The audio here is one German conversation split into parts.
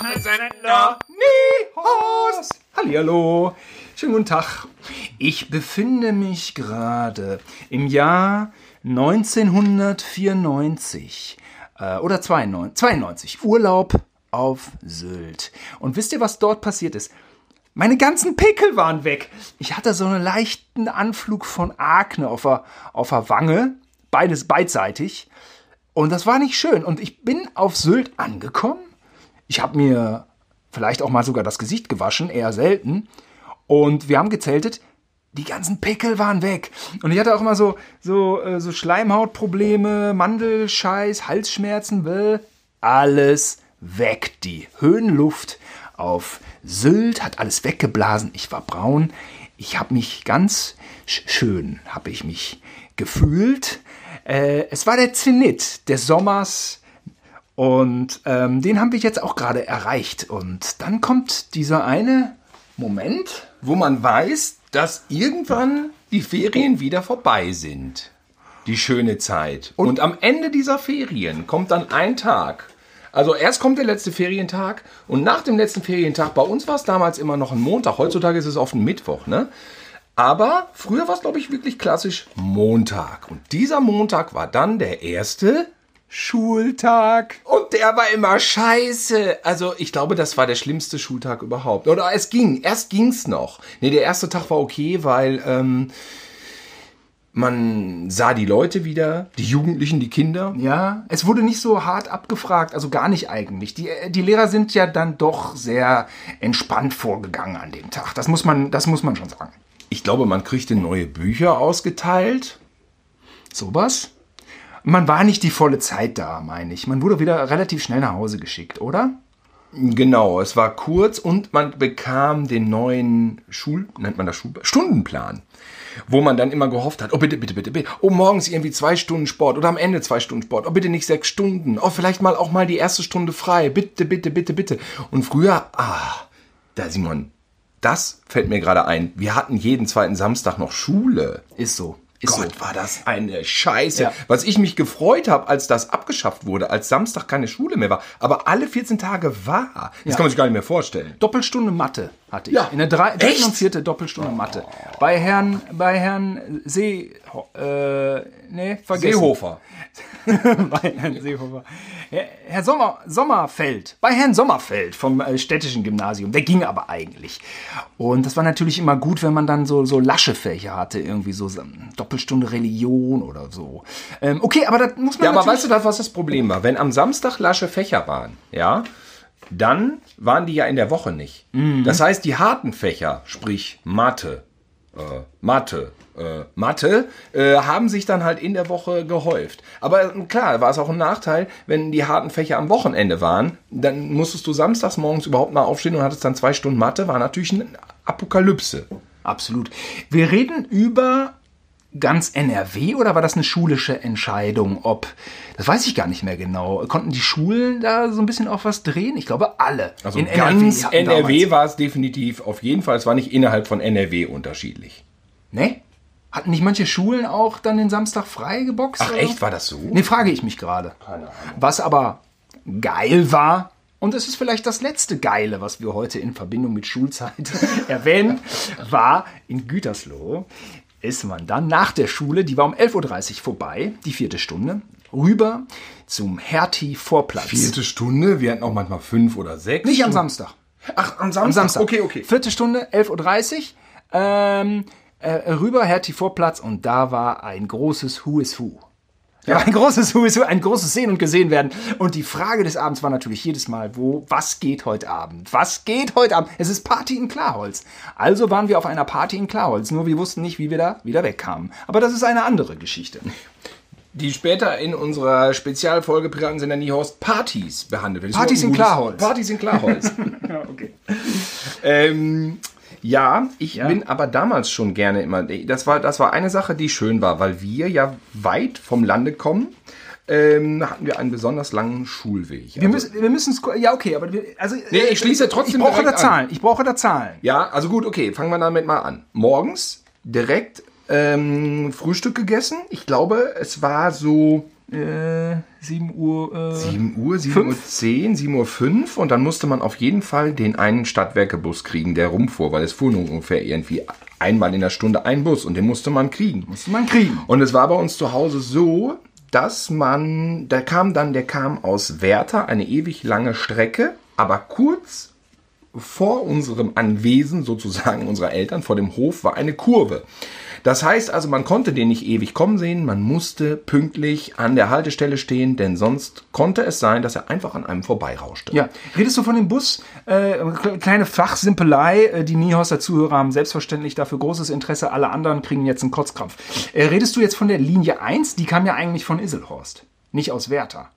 Fernsehsender Nihos. Hallihallo. Schönen guten Tag. Ich befinde mich gerade im Jahr 1994 äh, oder 92, 92. Urlaub auf Sylt. Und wisst ihr, was dort passiert ist? Meine ganzen Pickel waren weg. Ich hatte so einen leichten Anflug von Akne auf der, auf der Wange. Beides beidseitig. Und das war nicht schön. Und ich bin auf Sylt angekommen. Ich habe mir vielleicht auch mal sogar das Gesicht gewaschen, eher selten. Und wir haben gezeltet. Die ganzen Pickel waren weg. Und ich hatte auch immer so, so, äh, so Schleimhautprobleme, Mandelscheiß, Halsschmerzen, bäh. alles weg. Die Höhenluft auf Sylt hat alles weggeblasen. Ich war braun. Ich habe mich ganz schön, habe ich mich gefühlt. Äh, es war der Zenit des Sommers und ähm, den haben wir jetzt auch gerade erreicht. Und dann kommt dieser eine Moment, wo man weiß, dass irgendwann die Ferien wieder vorbei sind. Die schöne Zeit. Und, und am Ende dieser Ferien kommt dann ein Tag. Also erst kommt der letzte Ferientag und nach dem letzten Ferientag, bei uns war es damals immer noch ein Montag, heutzutage ist es oft ein Mittwoch, ne? Aber früher war es, glaube ich, wirklich klassisch Montag. Und dieser Montag war dann der erste Schultag. Und der war immer scheiße. Also ich glaube, das war der schlimmste Schultag überhaupt. Oder es ging. Erst ging's noch. Nee, der erste Tag war okay, weil ähm, man sah die Leute wieder, die Jugendlichen, die Kinder. Ja, es wurde nicht so hart abgefragt, also gar nicht eigentlich. Die, die Lehrer sind ja dann doch sehr entspannt vorgegangen an dem Tag. Das muss man, das muss man schon sagen. Ich glaube, man kriegte neue Bücher ausgeteilt. Sowas? Man war nicht die volle Zeit da, meine ich. Man wurde wieder relativ schnell nach Hause geschickt, oder? Genau, es war kurz und man bekam den neuen Schul, nennt man das Schul, Stundenplan, wo man dann immer gehofft hat, oh bitte, bitte, bitte, bitte, oh morgens irgendwie zwei Stunden Sport oder am Ende zwei Stunden Sport, oh bitte nicht sechs Stunden, oh vielleicht mal auch mal die erste Stunde frei, bitte, bitte, bitte, bitte. Und früher, ah, da Simon, das fällt mir gerade ein, wir hatten jeden zweiten Samstag noch Schule. Ist so. Ist Gott, so. war das eine Scheiße. Ja. Was ich mich gefreut habe, als das abgeschafft wurde, als Samstag keine Schule mehr war. Aber alle 14 Tage war. Das ja. kann man sich gar nicht mehr vorstellen. Doppelstunde Mathe hatte ich. Ja. In der drei, dritten und vierten Doppelstunde Mathe. Bei Herrn, bei Herrn See, äh, nee, vergessen. Seehofer. bei Herrn Seehofer. Herr Sommer, Sommerfeld, bei Herrn Sommerfeld vom äh, städtischen Gymnasium. Der ging aber eigentlich. Und das war natürlich immer gut, wenn man dann so, so lasche Fächer hatte, irgendwie so Doppelstunde Religion oder so. Ähm, okay, aber das muss man. Ja, aber weißt du, was das Problem war? Wenn am Samstag lasche Fächer waren, ja, dann waren die ja in der Woche nicht. Mhm. Das heißt, die harten Fächer, sprich Mathe, äh, Mathe, äh, Mathe, äh, haben sich dann halt in der Woche gehäuft. Aber äh, klar, war es auch ein Nachteil, wenn die harten Fächer am Wochenende waren, dann musstest du samstags morgens überhaupt mal aufstehen und hattest dann zwei Stunden Mathe, war natürlich eine Apokalypse. Absolut. Wir reden über ganz NRW oder war das eine schulische Entscheidung? Ob, das weiß ich gar nicht mehr genau. Konnten die Schulen da so ein bisschen auf was drehen? Ich glaube alle. Also in ganz NRW, NRW war es definitiv auf jeden Fall. Es war nicht innerhalb von NRW unterschiedlich. Ne? Hatten nicht manche Schulen auch dann den Samstag frei geboxt? Ach echt, war das so? Ne, frage ich mich gerade. Keine Ahnung. Was aber geil war, und es ist vielleicht das letzte Geile, was wir heute in Verbindung mit Schulzeit erwähnen, war in Gütersloh ist man dann nach der Schule, die war um 11.30 Uhr vorbei, die vierte Stunde, rüber zum Hertie-Vorplatz. Vierte Stunde? Wir hatten auch manchmal fünf oder sechs. Nicht am Samstag. Ach, am Samstag? Am Samstag. Okay, okay. Vierte Stunde, 11.30 Uhr. Ähm, äh, rüber, Hertie-Vorplatz und da war ein großes Who is Who. Ja, ein großes Who is Who, ein großes Sehen und Gesehen werden. Und die Frage des Abends war natürlich jedes Mal, wo, was geht heute Abend? Was geht heute Abend? Es ist Party in Klarholz. Also waren wir auf einer Party in Klarholz, nur wir wussten nicht, wie wir da wieder wegkamen. Aber das ist eine andere Geschichte. Die später in unserer Spezialfolge Piratensender Niehorst Partys behandelt wird. Partys in Klarholz. Partys in Klarholz. ja, okay. Ähm, ja, ich ja. bin aber damals schon gerne immer. Das war, das war eine Sache, die schön war, weil wir ja weit vom Lande kommen. Ähm, hatten wir einen besonders langen Schulweg. Also, wir müssen, wir müssen, ja okay, aber wir, also nee, ich schließe trotzdem. Ich brauche da Zahlen. Ich brauche da Zahlen. Ja, also gut, okay, fangen wir damit mal an. Morgens direkt ähm, Frühstück gegessen. Ich glaube, es war so Äh, 7 Uhr. Äh, 7 Uhr, 7 Uhr 10, 7 Uhr 5 und dann musste man auf jeden Fall den einen Stadtwerkebus kriegen, der rumfuhr, weil es fuhr nur ungefähr irgendwie einmal in der Stunde ein Bus und den musste man kriegen. musste man kriegen. Und es war bei uns zu Hause so, dass man, der kam dann, der kam aus Werther, eine ewig lange Strecke, aber kurz vor unserem Anwesen sozusagen unserer Eltern, vor dem Hof, war eine Kurve. Das heißt also, man konnte den nicht ewig kommen sehen, man musste pünktlich an der Haltestelle stehen, denn sonst konnte es sein, dass er einfach an einem vorbeirauschte. Ja, redest du von dem Bus? Äh, kleine Fachsimpelei, äh, die Niehorster Zuhörer haben selbstverständlich dafür großes Interesse, alle anderen kriegen jetzt einen Kotzkrampf. Äh, redest du jetzt von der Linie 1? Die kam ja eigentlich von Isselhorst, nicht aus Werther.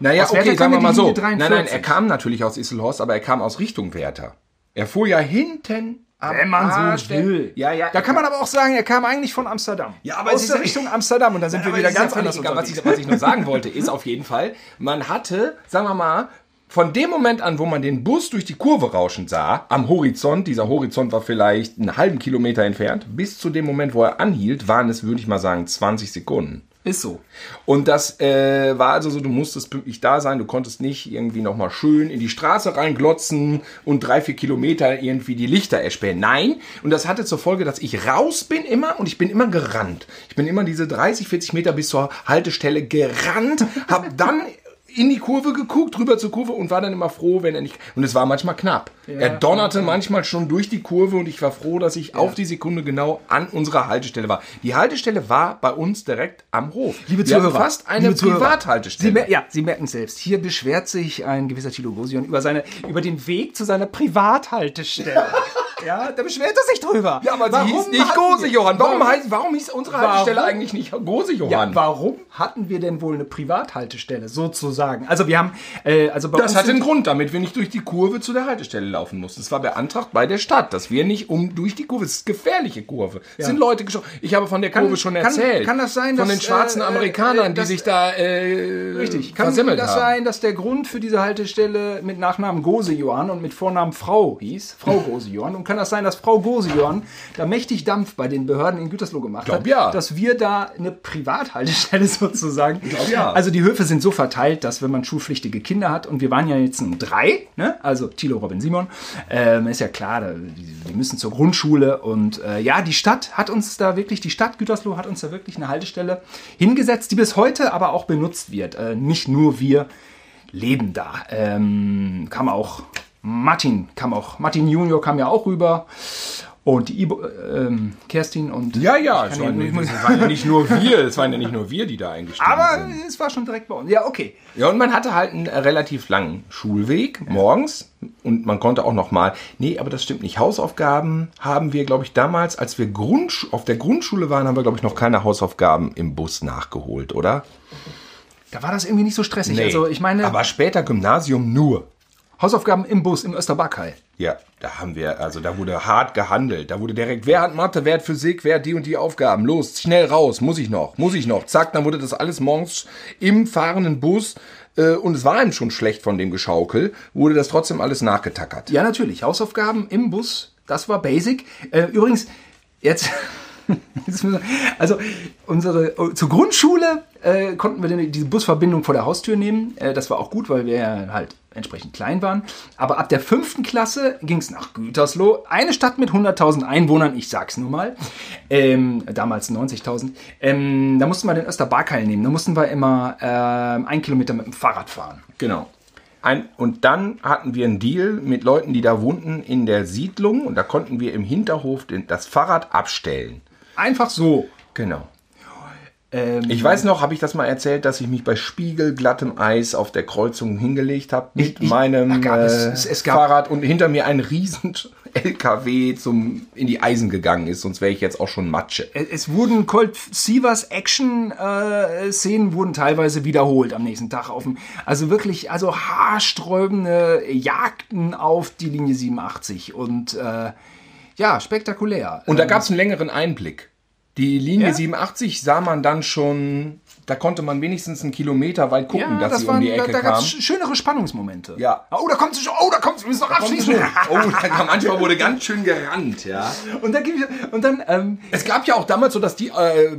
Naja, Aus Werther okay, kam sagen wir mal so. Nein, 43. nein, er kam natürlich aus Isselhorst, aber er kam aus Richtung Werther. Er fuhr ja hinten am Wenn man Arsch so will. Ja, ja. Da kann man aber auch sagen, er kam eigentlich von Amsterdam. Ja, aber aus ist der ja- Richtung Amsterdam und dann sind wir Aber wieder ganz ja anders egal. Was ich, was ich nur sagen wollte, ist auf jeden Fall, man hatte, sagen wir mal, von dem Moment an, wo man den Bus durch die Kurve rauschen sah, am Horizont, dieser Horizont war vielleicht einen halben Kilometer entfernt, bis zu dem Moment, wo er anhielt, waren es, würde ich mal sagen, 20 Sekunden. Ist so. Und das äh, war also so, du musstest pünktlich da sein, du konntest nicht irgendwie nochmal schön in die Straße reinglotzen und drei, vier Kilometer irgendwie die Lichter erspähen. Nein, und das hatte zur Folge, dass ich raus bin immer und ich bin immer gerannt. Ich bin immer diese 30, 40 Meter bis zur Haltestelle gerannt, hab dann in die Kurve geguckt, rüber zur Kurve und war dann immer froh, wenn er nicht. Und es war manchmal knapp. er donnerte manchmal schon durch die Kurve und ich war froh, dass ich auf die Sekunde genau an unserer Haltestelle war. Die Haltestelle war bei uns direkt am Hof. Liebe Wir Zuhörer, fast eine Privathaltestelle. Sie, mer- ja, Sie merken es selbst. Hier beschwert sich ein gewisser Thilo Gosion über, seine, über den Weg zu seiner Privathaltestelle. ja, da beschwert er sich drüber. Ja, aber sie hieß nicht hatten Gose wir- Johann. Warum, heißt, warum hieß unsere Warum? Haltestelle eigentlich nicht Gose Ja, Johann? warum hatten wir denn wohl eine Privathaltestelle, sozusagen? Also wir haben, äh, also bei das hatte einen Grund, damit wir nicht durch die Kurve zu der Haltestelle laufen mussten. Es war beantragt bei der Stadt, dass wir nicht um durch die Kurve, es ist eine gefährliche Kurve. Es sind Leute geschossen. Ich habe von der Kurve schon kann- erzählt. kann das sein, Von dass, den schwarzen äh, äh, Amerikanern, die dass- sich da äh, Richtig. Kann das haben. sein, dass der Grund für diese Haltestelle mit Nachnamen Gose Johann und mit Vornamen Frau hieß? Frau Gose Johann. Und kann das sein, dass Frau Gose Johann da mächtig Dampf bei den Behörden in Gütersloh gemacht Glaub hat? ja. Dass wir da eine Privathaltestelle sozusagen. Glaub ja. Also die Höfe sind so verteilt, dass wenn man schulpflichtige Kinder hat, und wir waren ja jetzt um drei, ne? also Thilo, Robin, Simon, ähm, ist ja klar, die, die müssen zur Grundschule und äh, ja, die Stadt hat uns da wirklich, die Stadt Gütersloh hat uns da wirklich eine Haltestelle hingesetzt, die bis heute aber auch benutzt wird. Äh, nicht nur wir leben da. Ähm, kam auch Martin, kam auch, Martin Junior kam ja auch rüber. Und die Ibo, ähm, Kerstin und. Ja, ja, es waren, ja- es waren ja nicht nur wir, es waren ja nicht nur wir, die da eingestiegen aber sind. es war schon direkt bei uns. Ja, okay. Ja, und man hatte halt einen äh, relativ langen Schulweg morgens und man konnte auch noch mal, nee, aber das stimmt nicht. Hausaufgaben haben wir, glaube ich, damals, als wir Grundsch auf der Grundschule waren, haben wir, glaube ich, noch keine Hausaufgaben im Bus nachgeholt, oder? Da war das irgendwie nicht so stressig. Also ich meine, aber später Gymnasium nur. Hausaufgaben im Bus im Österbarkei. Ja, da haben wir, also da wurde hart gehandelt. Da wurde direkt, wer hat Mathe, wer hat Physik, wer hat die und die Aufgaben? Los, schnell raus, muss ich noch, muss ich noch. Zack, dann wurde das alles morgens im fahrenden Bus äh, und es war einem schon schlecht von dem Geschaukel, wurde das trotzdem alles nachgetackert. Ja, natürlich. Hausaufgaben im Bus, das war basic. Äh, übrigens, jetzt. jetzt müssen wir- Also unsere oh, zur Grundschule äh, konnten wir diese Busverbindung vor der Haustür nehmen. Äh, das war auch gut, weil wir ja halt entsprechend klein waren. Aber ab der fünften Klasse ging es nach Gütersloh, eine Stadt mit 100.000 Einwohnern. Ich sag's nur mal. Ähm, damals 90.000. Ähm, da mussten wir den Österbarkeil nehmen. Da mussten wir immer ähm, ein Kilometer mit dem Fahrrad fahren. Genau. Ein, und dann hatten wir einen Deal mit Leuten, die da wohnten in der Siedlung und da konnten wir im Hinterhof den, das Fahrrad abstellen. Einfach so. Genau. Ähm, Ich weiß noch, habe ich das mal erzählt, dass ich mich bei spiegelglattem Eis auf der Kreuzung hingelegt habe mit Ich- ich- meinem gab äh, es- es gab- Fahrrad und hinter mir ein riesen LKW zum in die Eisen gegangen ist, sonst wäre ich jetzt auch schon Matsche. Es wurden Colt Sievers Action-Szenen wurden teilweise wiederholt am nächsten Tag auf dem, also wirklich, also haarsträubende Jagden auf die Linie 87 und äh, ja, spektakulär. Und da gab es einen längeren Einblick. Die Linie Ja? 87 sah man dann schon, da konnte man wenigstens einen Kilometer weit gucken, ja, dass das sie waren, um die da, Ecke da gab kam. es schönere Spannungsmomente. Ja. Oh, da kommt sie schon, oh, da kommt sie, wir müssen noch abschließen. Oh, da kam, manchmal wurde ganz schön gerannt, ja. und es- und dann ähm, Es gab ja auch damals so, dass die äh,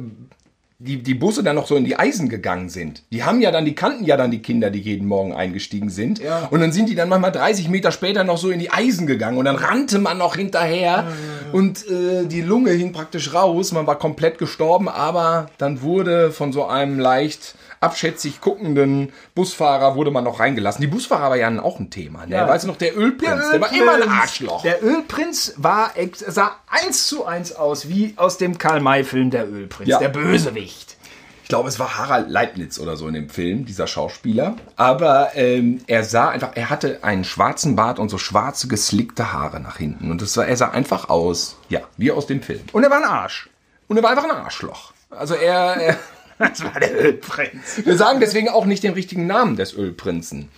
die, die Busse dann noch so in die Eisen gegangen sind. Die haben ja dann, die kannten ja dann die Kinder, die jeden Morgen eingestiegen sind. Ja. Und dann sind die dann manchmal 30 Meter später noch so in die Eisen gegangen und dann rannte man noch hinterher und äh, die Lunge hing praktisch raus. Man war komplett gestorben, aber dann wurde von so einem leicht abschätzig guckenden Busfahrer wurde man noch reingelassen. Die Busfahrer war ja auch ein Thema. Ne? Ja. Weißt du noch, der Ölprinz, der, war immer ein Ölprinz. Arschloch. Der Ölprinz war sah eins zu eins aus wie aus dem Karl-May-Film Der Ölprinz, Ja. der Bösewicht. Ich glaube, es war Harald Leibniz oder so in dem Film, dieser Schauspieler. Aber ähm, er sah einfach, er hatte einen schwarzen Bart und so schwarze geslickte Haare nach hinten. Und das sah, er sah einfach aus, ja, wie aus dem Film. Und er war ein Arsch. Und er war einfach ein Arschloch. Also er, er Das war der Ölprinz. wir sagen deswegen auch nicht den richtigen Namen des Ölprinzen.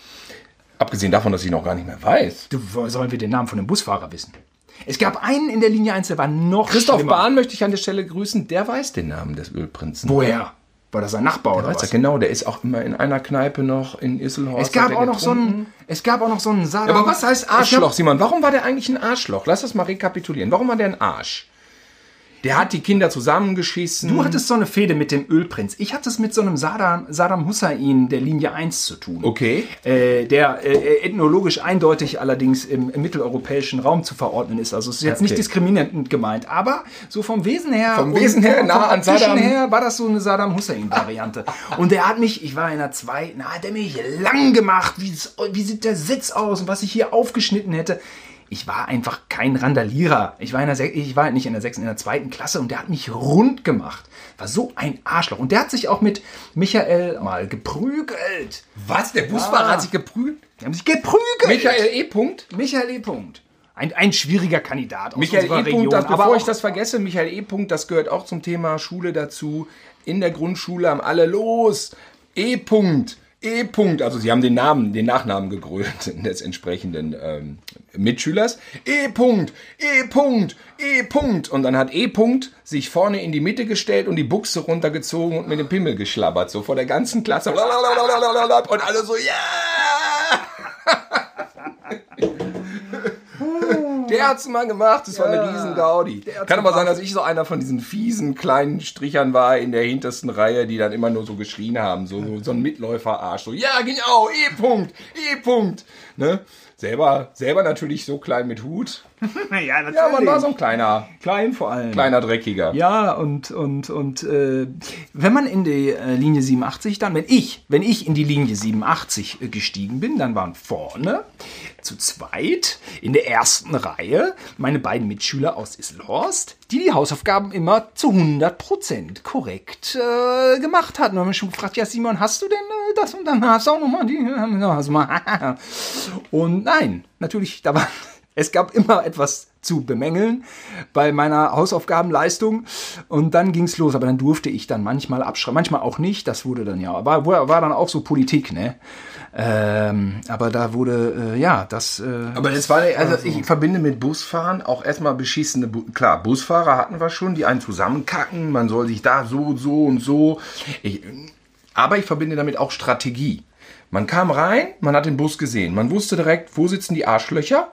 Abgesehen davon, dass ich noch gar nicht mehr weiß. Du, sollen wir den Namen von dem Busfahrer wissen? Es gab einen in der Linie 1, der war noch Christoph schlimmer. Bahn möchte ich an der Stelle grüßen, der weiß den Namen des Ölprinzen. Woher? War das sein Nachbar oder Weiß er, was? genau, der ist auch immer in einer Kneipe noch in Isselhorst. Es gab auch noch so einen, es gab auch noch so einen Sadam. Aber was heißt Arschloch, Simon? Warum war der eigentlich ein Arschloch? Lass das mal rekapitulieren. Warum war der ein Arsch? Der hat die Kinder zusammengeschissen. Du hattest so eine Fehde mit dem Ölprinz. Ich hatte es mit so einem Saddam, Saddam Hussein der Linie 1 zu tun. Okay. Äh, der äh, ethnologisch eindeutig allerdings im, im mitteleuropäischen Raum zu verordnen ist. Also es ist jetzt Okay. nicht diskriminierend gemeint, aber so vom Wesen her. Vom Wesen her vom, nah vom an Saddam. her war das so eine Saddam Hussein-Variante. und der hat mich, ich war in der zweiten, na, hat der mich lang gemacht, wie, wie sieht der Sitz aus und was ich hier aufgeschnitten hätte. Ich war einfach kein Randalierer. Ich war, in der, Sek- ich war nicht in der sechsten, in der zweiten Klasse und der hat mich rund gemacht. War so ein Arschloch. Und der hat sich auch mit Michael mal geprügelt. Was? Der Busfahrer Ja. hat sich geprügelt? Die haben sich geprügelt. Michael E. Punkt. Michael E. Punkt. Ein, ein schwieriger Kandidat aus Michael unserer E. Region. Das, aber bevor ich das vergesse, Michael E. Punkt, das gehört auch zum Thema Schule dazu. In der Grundschule haben alle los. E. Punkt. E. Punkt. Also sie haben den Namen, den Nachnamen gegrölt des entsprechenden ähm, Mitschülers. E. Punkt. E. Punkt. E. Punkt. Und dann hat E. Punkt sich vorne in die Mitte gestellt und die Buchse runtergezogen und mit dem Pimmel geschlabbert. So vor der ganzen Klasse. Und alle so, ja! Der hat's mal gemacht, das war eine riesen Gaudi. Kann aber sein, dass ich so einer von diesen fiesen kleinen Strichern war in der hintersten Reihe, die dann immer nur so geschrien haben. So, so, so ein Mitläuferarsch. So, ja, genau, E-Punkt, E-Punkt. Ne? Selber, selber natürlich so klein mit Hut. ja, natürlich. Ja, man war so ein kleiner, klein vor allem. kleiner Dreckiger. Ja, und, und, und äh, wenn man in die äh, Linie 87 dann, wenn ich, wenn ich in die Linie 87 äh, gestiegen bin, dann waren vorne zu zweit in der ersten Reihe meine beiden Mitschüler aus Isselhorst, die die Hausaufgaben immer zu 100% korrekt äh, gemacht hatten. Und haben mich schon gefragt, ja Simon, hast du denn äh, das und dann hast du auch nochmal die, mal, und nein, natürlich, da war, es gab immer etwas zu bemängeln bei meiner Hausaufgabenleistung und dann ging's los. Aber dann durfte ich dann manchmal abschreiben, manchmal auch nicht. Das wurde dann ja, war, war war dann auch so Politik, ne? Ähm, aber da wurde, äh, ja, das. Äh, Aber es war, also ich verbinde mit Busfahren auch erstmal beschissene, Bu klar, Busfahrer hatten wir schon, die einen zusammenkacken, man soll sich da so, so und so. Ich, aber ich verbinde damit auch Strategie. Man kam rein, man hat den Bus gesehen, man wusste direkt, wo sitzen die Arschlöcher.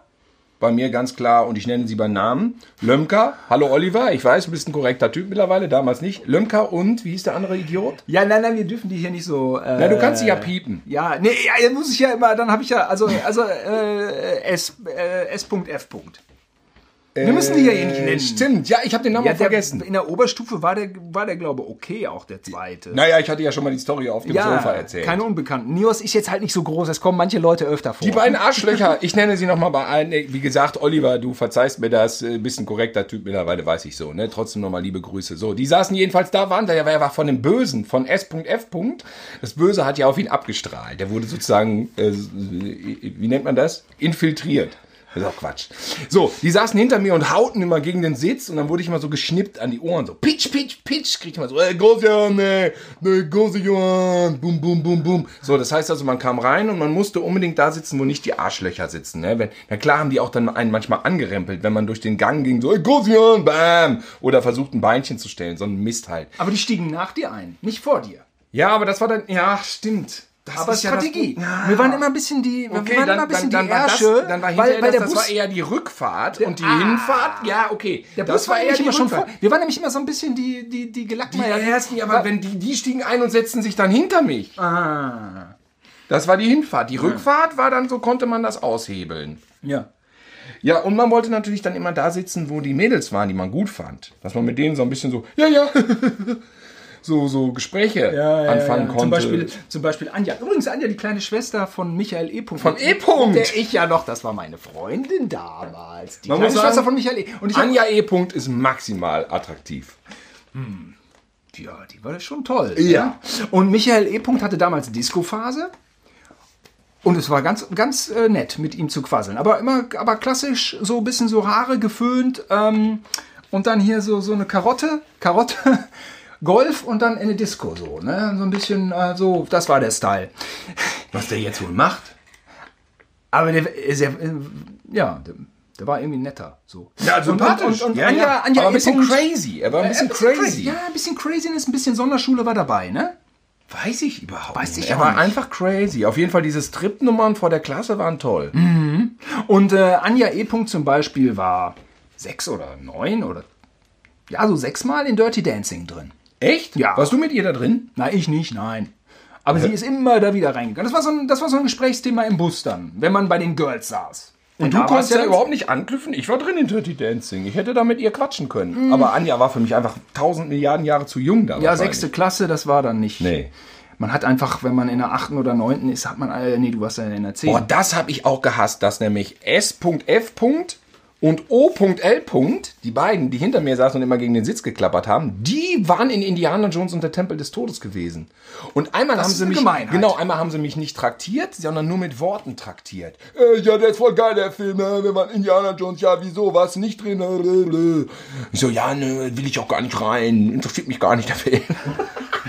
Bei mir ganz klar, und ich nenne sie beim Namen, Lömker. Hallo Oliver, ich weiß, du bist ein korrekter Typ mittlerweile, damals nicht. Lömker und, wie hieß der andere Idiot? ja, nein, nein, wir dürfen die hier nicht so. Äh, Na, du kannst sie ja piepen. Ja, nee, ja, dann muss ich ja immer, dann habe ich ja, also, also äh, S, äh, S.F. Wir müssen die ja eh nicht nennen. Stimmt, ja, ich habe den Namen Ja, der, vergessen. in der Oberstufe war der, war der glaube okay, auch der zweite. Naja, ich hatte ja schon mal die Story auf dem Sofa erzählt. keine Unbekannten. Nios ist jetzt halt nicht so groß, es kommen manche Leute öfter vor. Die beiden Arschlöcher, ich nenne sie nochmal bei allen. Wie gesagt, Oliver, du verzeihst mir das, äh, bist ein korrekter Typ mittlerweile, weiß ich so, ne? Trotzdem nochmal liebe Grüße. So, die saßen jedenfalls da, waren da, er war von dem Bösen, von S.F. Das Böse hat ja auf ihn abgestrahlt. Der wurde sozusagen, äh, wie nennt man das? Infiltriert. Das ist auch Quatsch. So, die saßen hinter mir und hauten immer gegen den Sitz und dann wurde ich immer so geschnippt an die Ohren. So, pitch, pitch, pitch, krieg ich immer so, ey, ne, ne, Großjohann, bum, bum, bum, bum. So, das heißt also, man kam rein und man musste unbedingt da sitzen, wo nicht die Arschlöcher sitzen, ne. Wenn, na klar haben die auch dann einen manchmal angerempelt, wenn man durch den Gang ging, so, ey, Großjohann, bam, oder versucht ein Beinchen zu stellen, so ein Mist halt. Aber die stiegen nach dir ein, nicht vor dir. Ja, aber das war dann, ja, stimmt. Aber ist ja das Strategie. Ja. Wir waren immer ein bisschen die, wir Okay, waren dann, immer ein bisschen dann, dann, die war das, Ärsche, dann war weil, weil der das, das Bus, war eher die Rückfahrt und die Ah. Hinfahrt, ja, okay. der das Bus war eher die immer schon vor. Rückfahrt. Wir waren nämlich immer so ein bisschen die, die, die Die Gelackmeier. ersten, ja, aber wenn die, die stiegen ein und setzten sich dann hinter mich. Ah. Das war die Hinfahrt. Die Rückfahrt war dann, so konnte man das aushebeln. Ja. Ja, und man wollte natürlich dann immer da sitzen, wo die Mädels waren, die man gut fand. Dass man mit denen so ein bisschen so, ja, ja, so, so Gespräche anfangen konnte. Zum Beispiel, zum Beispiel Anja. Übrigens Anja, die kleine Schwester von Michael E. Von E. Punkt. Der ich ja noch, das war meine Freundin damals. Die Man kleine Schwester von Michael E. Und Anja E. -Punkt ist maximal attraktiv. Ja, die war schon toll. Ja. ne? Und Michael E. Punkt hatte damals Disco-Phase. Und es war ganz, ganz äh, nett, mit ihm zu quasseln. Aber immer, aber klassisch, so ein bisschen so Haare geföhnt. Ähm, und dann hier so, so eine Karotte, Karotte, Golf und dann in eine Disco so, ne? So ein bisschen, äh, so, das war der Style. Was der jetzt wohl macht? Aber der ist ja, äh, ja, der, der war irgendwie netter. So. Ja, sympathisch. Und, und, und ja, Anja, ja. Anja aber ein bisschen. Punkt- crazy. Er war ein bisschen Äh, crazy. Ja, ein bisschen Craziness, ein bisschen Sonderschule war dabei, ne? Weiß ich überhaupt Weiß nicht. ich Er war nicht. einfach crazy. Auf jeden Fall diese Stripnummern vor der Klasse waren toll. Und äh, Anja E. Punkt zum Beispiel war sechs oder neun oder ja, so sechsmal in Dirty Dancing drin. Echt? Ja. Warst du mit ihr da drin? Na, ich nicht, nein. Aber sie ist immer da wieder reingegangen. Das war, so ein, das war so ein Gesprächsthema im Bus dann, wenn man bei den Girls saß. Und da du konntest ja dann- überhaupt nicht anknüpfen. Ich war drin in Dirty Dancing. Ich hätte da mit ihr quatschen können. Aber Anja war für mich einfach tausend Milliarden Jahre zu jung da. Ja, sechste Klasse, das war dann nicht. Nee. Man hat einfach, wenn man in der achten oder neunten ist, hat man, äh, nee, du warst ja in der Boah, zehnten. das habe ich auch gehasst, dass nämlich S.F. und O.L. Die beiden, die hinter mir saßen und immer gegen den Sitz geklappert haben, die waren in Indiana Jones und der Tempel des Todes gewesen. Und einmal haben ist sie mich, Gemeinheit. genau, einmal haben sie mich nicht traktiert, sondern nur mit Worten traktiert. Äh, ja, der ist voll geil, der Film, äh, wenn man Indiana Jones, ja, wieso, du nicht drin? Äh, äh. Ich so, ja, ne, will ich auch gar nicht rein, interessiert mich gar nicht der Film.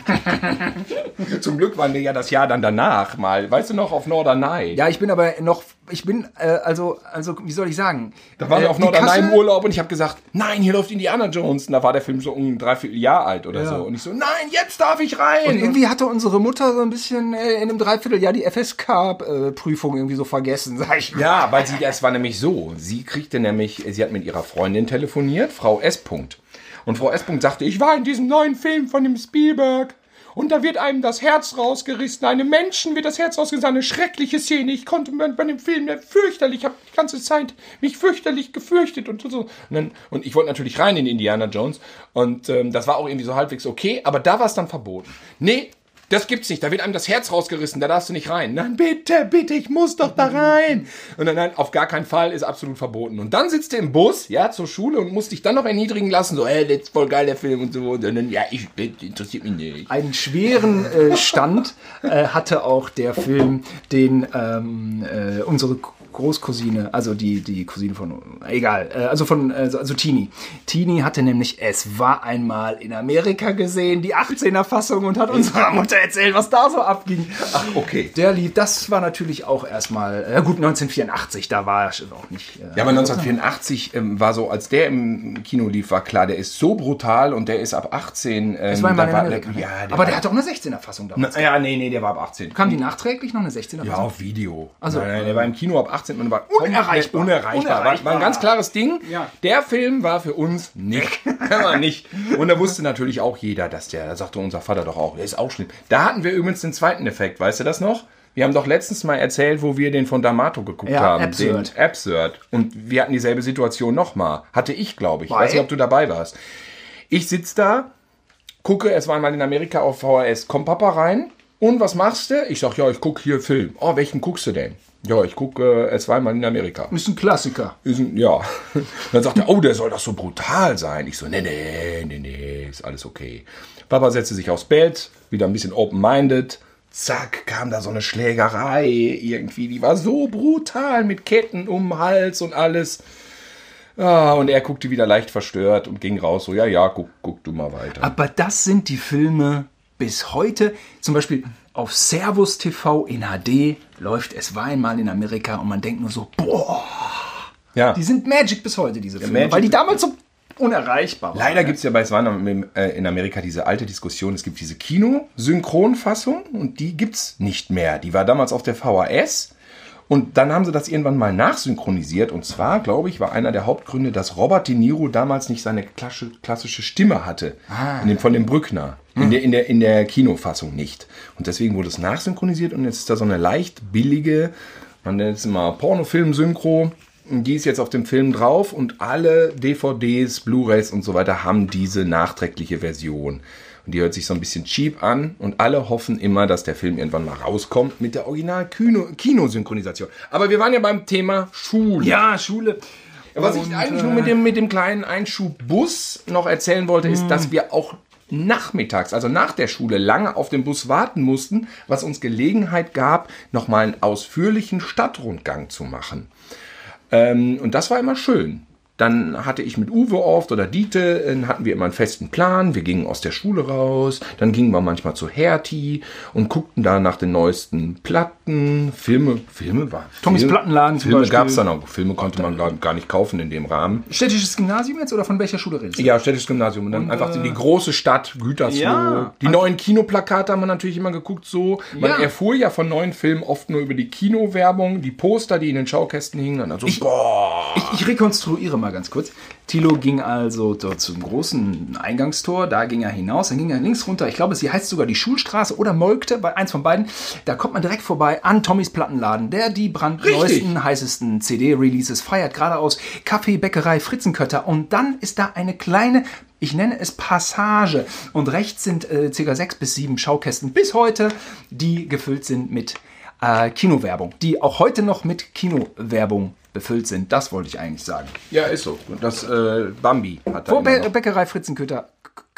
Zum Glück waren wir ja das Jahr dann danach mal, weißt du noch, auf Norderney. Ja, ich bin aber noch, ich bin, äh, also, also, wie soll ich sagen? Da waren äh, wir auf Norderney im Urlaub und ich habe gesagt, nein, hier läuft Indiana Jones. Und da war der Film so um ein Dreivierteljahr alt oder Ja. so. Und ich so, nein, jetzt darf ich rein. Und irgendwie hatte unsere Mutter so ein bisschen äh, in einem Dreivierteljahr die FSK-Prüfung irgendwie so vergessen, sag ich mal. ja, weil sie, das war nämlich so. Sie kriegte nämlich, sie hat mit ihrer Freundin telefoniert, Frau S. Punkt. Und Frau S. Punkt sagte, ich war in diesem neuen Film von dem Spielberg. Und da wird einem das Herz rausgerissen. Einem Menschen wird das Herz rausgerissen. Eine schreckliche Szene. Ich konnte bei dem Film fürchterlich, ich habe die ganze Zeit mich fürchterlich gefürchtet und so. Und, dann, und ich wollte natürlich rein in Indiana Jones. Und ähm, das war auch irgendwie so halbwegs okay. Aber da war es dann verboten. Nee, das gibt's nicht. Da wird einem das Herz rausgerissen. Da darfst du nicht rein. Nein, bitte, bitte, ich muss doch da rein. Und dann, nein, auf gar keinen Fall ist absolut verboten. Und dann sitzt du im Bus, ja, zur Schule und musst dich dann noch erniedrigen lassen. So, ey, das ist voll geil, der Film und so. Und dann, ja, ich, interessiert mich nicht. Einen schweren äh, Stand äh, hatte auch der Film, den ähm, äh, unsere Großcousine, also die, die Cousine von, egal, äh, also von, äh, also Tini. Tini hatte nämlich Es war einmal in Amerika gesehen, die 18er Fassung und hat unserer Mutter erzählt, was da so abging. Ach, okay. Der lief, das war natürlich auch erstmal, äh, gut, 1984, da war er auch nicht. Äh, Ja, aber 1984 ähm, war so, als der im Kino lief, war klar, der ist so brutal und der ist ab 18. Ähm, es war einmal in Amerika. Ja, der aber war, der hatte auch eine 16er Fassung damals. Na, ja, nee, nee, der war ab 18. Kam die nachträglich noch eine 16er Ja, auf Video. Also, nein, nein, der war im Kino ab 18 und war Unerreichbar. Unerreichbar. War, war ein Unerreichbar. ganz klares Ding. Ja. Der Film war für uns nicht. nicht. Und da wusste natürlich auch jeder, dass der, da sagte unser Vater doch auch, der ist auch schlimm. Da hatten wir übrigens den zweiten Effekt, weißt du das noch? Wir haben doch letztens mal erzählt, wo wir den von D'Amato geguckt Ja, haben. Absurd. Den Absurd. Und wir hatten dieselbe Situation nochmal. Hatte ich, glaube ich. Ich Weil? weiß nicht, ob du dabei warst. Ich sitz da, gucke, es war einmal in Amerika auf VHS. Komm Papa rein. Und was machst du? Ich sag, ja, ich gucke hier Film. Oh, welchen guckst du denn? Ja, ich gucke, äh, es war einmal in Amerika. Ist ein Klassiker. Ist ein, ja. Dann sagt er, oh, der soll doch so brutal sein. Ich so, nee, nee, nee, nee, ist alles okay. Papa setzte sich aufs Bett, wieder ein bisschen open-minded. Zack, kam da so eine Schlägerei irgendwie. Die war so brutal mit Ketten um den Hals und alles. Ah, und er guckte wieder leicht verstört und ging raus. So, ja, ja, guck, guck du mal weiter. Aber das sind die Filme bis heute. Zum Beispiel auf Servus TV in HD läuft Es war einmal in Amerika und man denkt nur so, boah, Ja. die sind Magic bis heute, diese Filme. Magic- weil die damals so unerreichbar war. Leider gibt es ja bei Swan äh, in Amerika diese alte Diskussion. Es gibt diese Kino-Synchronfassung und die gibt es nicht mehr. Die war damals auf der VHS. Und dann haben sie das irgendwann mal nachsynchronisiert. Und zwar, glaube ich, war einer der Hauptgründe, dass Robert De Niro damals nicht seine klassische Stimme hatte. Ah. Dem, von dem Brückner. In, hm. der, in, der, in der Kinofassung nicht. Und deswegen wurde es nachsynchronisiert. Und jetzt ist da so eine leicht billige, man nennt es immer Pornofilm-Synchro. Die ist jetzt auf dem Film drauf. Und alle DVDs, Blu-rays und so weiter haben diese nachträgliche Version. Und die hört sich so ein bisschen cheap an und alle hoffen immer, dass der Film irgendwann mal rauskommt mit der Original-Kinosynchronisation. Aber wir waren ja beim Thema Schule. Ja, Schule. Was und, ich eigentlich nur mit dem, mit dem kleinen Einschubbus noch erzählen wollte, ist, dass hm. wir auch nachmittags, also nach der Schule, lange auf den Bus warten mussten, was uns Gelegenheit gab, nochmal einen ausführlichen Stadtrundgang zu machen. Ähm, und das war immer schön. Dann hatte ich mit Uwe oft oder Diete, dann hatten wir immer einen festen Plan. Wir gingen aus der Schule raus, dann gingen wir manchmal zu Hertie und guckten da nach den neuesten Platten, Filme, Filme war. Tommys Film, Plattenladen Filme gab es dann auch. Filme konnte man gar, nicht kaufen in dem Rahmen. Städtisches Gymnasium jetzt oder von welcher Schule redest du? Ja, städtisches Gymnasium. Und dann und, einfach in die äh, große Stadt, Gütersloh. Ja, die neuen Kinoplakate haben wir natürlich immer geguckt so. Man ja. erfuhr ja von neuen Filmen oft nur über die Kinowerbung, die Poster, die in den Schaukästen hingen. Also, ich, boah. Ich, ich rekonstruiere mal mal ganz kurz. Thilo ging also dort zum großen Eingangstor, da ging er hinaus, dann ging er links runter. Ich glaube, sie heißt sogar die Schulstraße oder Molkte, bei eins von beiden. Da kommt man direkt vorbei an Tommys Plattenladen, der die brandneuesten, heißesten CD-Releases feiert. Geradeaus Kaffee, Bäckerei, Fritzenkötter. Und dann ist da eine kleine ich nenne es Passage. Und rechts sind äh, ca. sechs bis sieben Schaukästen bis heute, die gefüllt sind mit äh, Kinowerbung, die auch heute noch mit Kinowerbung befüllt sind. Das wollte ich eigentlich sagen. Ja, ist so. Das äh, Bambi hat da Vor Bä Bäckerei Fritzenköter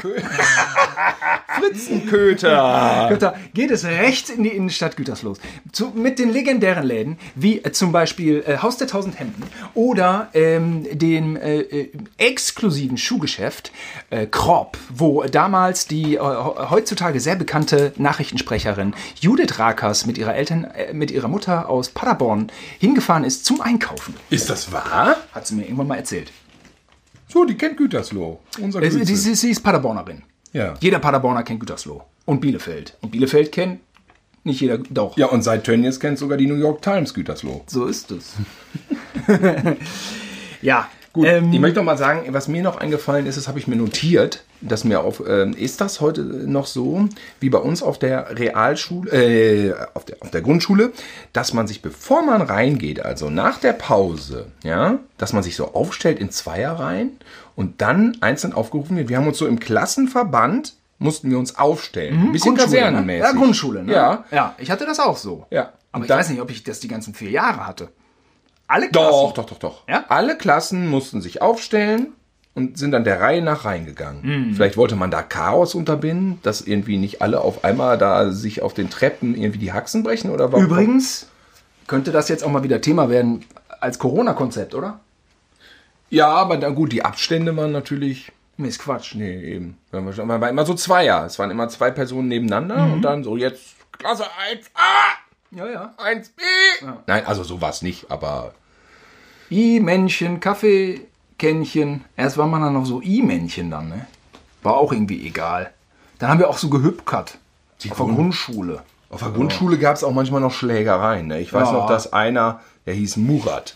Fritzenköter. Köter, geht es rechts in die Innenstadt Gütersloh. Zu, mit den legendären Läden, wie äh, zum Beispiel äh, Haus der Tausend Hemden oder ähm, dem äh, äh exklusiven Schuhgeschäft äh, Krop, wo damals die äh, heutzutage sehr bekannte Nachrichtensprecherin Judith Rakers mit ihrer Eltern, mit ihrer Mutter aus Paderborn hingefahren ist zum Einkaufen. Ist das wahr? Hat sie mir irgendwann mal erzählt. So, die kennt Gütersloh. Unser sie, sie, sie ist Paderbornerin. Ja. Jeder Paderborner kennt Gütersloh. Und Bielefeld. Und Bielefeld kennt nicht jeder, doch. Ja, und seit Tönnies kennt sogar die New York Times Gütersloh. So ist es. ja, Gut, ähm, ich möchte noch mal sagen, was mir noch eingefallen ist, das habe ich mir notiert, dass mir auf, äh, ist das heute noch so, wie bei uns auf der Realschule, äh, auf der, auf der Grundschule, dass man sich, bevor man reingeht, also nach der Pause, ja, dass man sich so aufstellt in Zweierreihen und dann einzeln aufgerufen wird. Wir haben uns so im Klassenverband mussten wir uns aufstellen. Mhm, Ein bisschen ne? kasernenmäßig. Ne? Ja, Grundschule, ne? Ja. Ja, ich hatte das auch so. Ja. Aber ich weiß nicht, ob ich das die ganzen vier Jahre hatte. Alle Klassen? Doch, doch, doch, doch. Ja? Alle Klassen mussten sich aufstellen und sind dann der Reihe nach reingegangen. Mhm. Vielleicht wollte man da Chaos unterbinden, dass irgendwie nicht alle auf einmal da sich auf den Treppen irgendwie die Haxen brechen oder warum? Übrigens könnte das jetzt auch mal wieder Thema werden als Corona-Konzept, oder? Ja, aber dann gut, die Abstände waren natürlich. Nee, ist Quatsch. Nee, eben. Man war immer so Zweier. Es waren immer zwei Personen nebeneinander mhm. und dann so jetzt Klasse 1a. Ja, ja. 1b. Ja. Nein, also so war es nicht, aber I-Männchen, Kaffeekännchen. Erst war man dann noch so I-Männchen dann, ne? War auch irgendwie egal. Dann haben wir auch so gehüpkert. auf der Grundschule. Auf der Grundschule gab es auch manchmal noch Schlägereien. Ne? Ich weiß ja. noch, dass einer, der hieß Murat,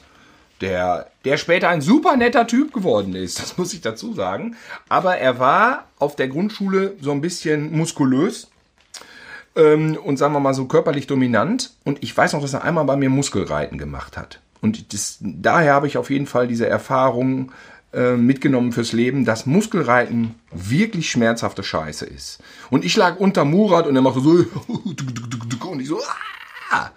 der, der später ein super netter Typ geworden ist, das muss ich dazu sagen. Aber er war auf der Grundschule so ein bisschen muskulös ähm, und sagen wir mal so körperlich dominant. Und ich weiß noch, dass er einmal bei mir Muskelreiten gemacht hat. Und das, daher habe ich auf jeden Fall diese Erfahrung äh, mitgenommen fürs Leben, dass Muskelreiten wirklich schmerzhafte Scheiße ist. Und ich lag unter Murat und er machte so und ich so ah!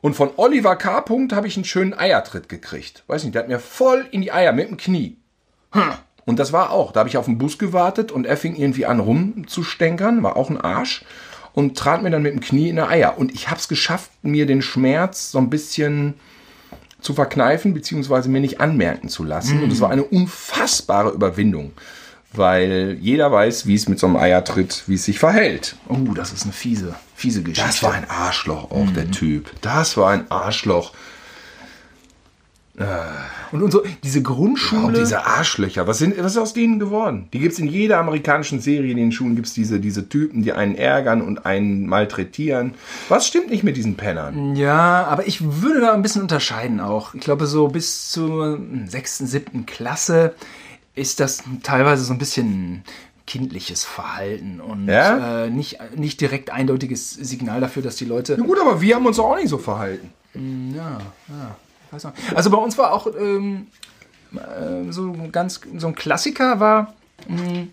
Und von Oliver K. habe ich einen schönen Eiertritt gekriegt. Weiß nicht, der hat mir voll in die Eier mit dem Knie. Und das war auch, da habe ich auf den Bus gewartet und er fing irgendwie an rumzustänkern, war auch ein Arsch und trat mir dann mit dem Knie in die Eier. Und ich habe es geschafft, mir den Schmerz so ein bisschen zu verkneifen, beziehungsweise mir nicht anmerken zu lassen. Mm. Und es war eine unfassbare Überwindung. Weil jeder weiß, wie es mit so einem Eiertritt, wie es sich verhält. Oh, das ist eine fiese, fiese Geschichte. Das war ein Arschloch auch, mm. der Typ. Das war ein Arschloch. Und, und so, diese Grundschule. diese Arschlöcher, was, sind, was ist aus denen geworden? Die gibt es in jeder amerikanischen Serie, in den Schulen gibt es diese, diese Typen, die einen ärgern und einen malträtieren. Was stimmt nicht mit diesen Pennern? Ja, aber ich würde da ein bisschen unterscheiden auch. Ich glaube, so bis zur sechsten, siebten Klasse ist das teilweise so ein bisschen kindliches Verhalten und Ja? äh, nicht, nicht direkt eindeutiges Signal dafür, dass die Leute. Na gut, aber wir haben uns auch nicht so verhalten. Ja, ja. Ich Weiß noch. Also bei uns war auch ähm, äh, so ein ganz so ein Klassiker war, mh,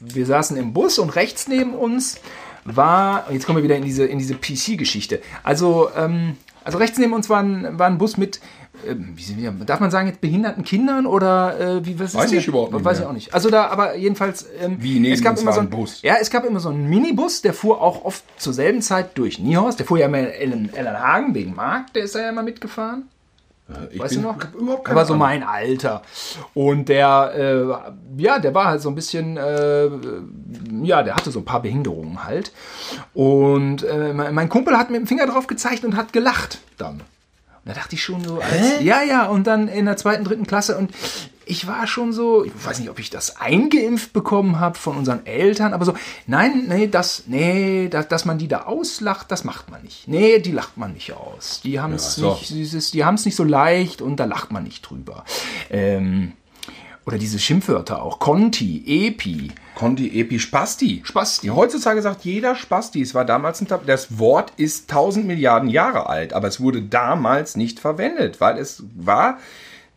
wir saßen im Bus und rechts neben uns war, jetzt kommen wir wieder in diese, in diese PC-Geschichte. Also, ähm, also rechts neben uns war ein, war ein Bus mit, wie, wie, darf man sagen, jetzt behinderten Kindern oder äh, wie was ist Weiß ich der- überhaupt nicht Weiß ich mehr. auch nicht. Also da, aber jedenfalls, ähm, Wie, neben es gab uns immer war so ein Bus? Ja, es gab immer so einen Minibus, der fuhr auch oft zur selben Zeit durch Niehorst. Der fuhr ja immer in Ellen, Ellenhagen wegen Markt, der ist da ja immer mitgefahren. Ich Weißt du noch? überhaupt Aber so mein Alter. Und der, äh, ja, der war halt so ein bisschen, äh, ja, der hatte so ein paar Behinderungen halt. Und äh, mein mein Kumpel hat mit dem Finger drauf gezeigt und hat gelacht dann. Und da dachte ich schon so, als, ja, ja, und dann in der zweiten, dritten Klasse und ich war schon so, ich weiß nicht, ob ich das eingeimpft bekommen habe von unseren Eltern, aber so, nein, nee, das, nee, dass, dass man die da auslacht, das macht man nicht. Nee, die lacht man nicht aus. Die haben es nicht, dieses, die haben es nicht so leicht und da lacht man nicht drüber. Ähm, oder diese Schimpfwörter auch. Conti, Epi. Conti, Epi, Spasti. Spasti. Heutzutage sagt jeder Spasti. Es war damals ein Tab Das Wort ist 1000 Milliarden Jahre alt, aber es wurde damals nicht verwendet, weil es war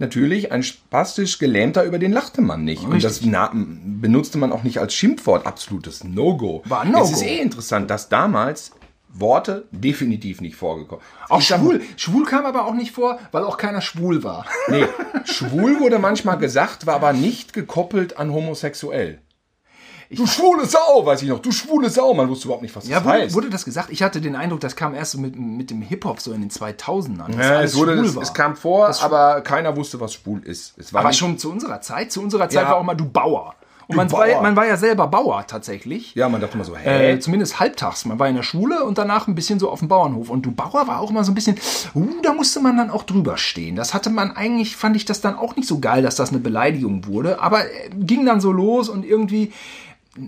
natürlich ein spastisch Gelähmter, über den lachte man nicht. Und das na, benutzte man auch nicht als Schimpfwort. Absolutes No-Go. War No-Go. Es ist eh interessant, dass damals Worte definitiv nicht vorgekommen. Auch schwul. Schwul kam aber auch nicht vor, weil auch keiner schwul war. Nee, schwul wurde manchmal gesagt, war aber nicht gekoppelt an homosexuell. Du schwule Sau, weiß ich noch. Du schwule Sau. Man wusste überhaupt nicht, was das Ja, wurde, heißt. wurde das gesagt? Ich hatte den Eindruck, das kam erst so mit, mit dem Hip-Hop so in den 2000ern. dass ja, es, wurde, es, es kam vor, aber keiner wusste, was schwul ist. Es war aber nicht- schon zu unserer Zeit. Zu unserer Zeit Ja. war auch mal du Bauer. Und man, War, man war ja selber Bauer tatsächlich. Ja, man dachte mal so, hä? Äh, zumindest halbtags. Man war in der Schule und danach ein bisschen so auf dem Bauernhof. Und du Bauer war auch immer so ein bisschen, uh, da musste man dann auch drüber stehen. Das hatte man eigentlich, fand ich das dann auch nicht so geil, dass das eine Beleidigung wurde. Aber äh, ging dann so los und irgendwie,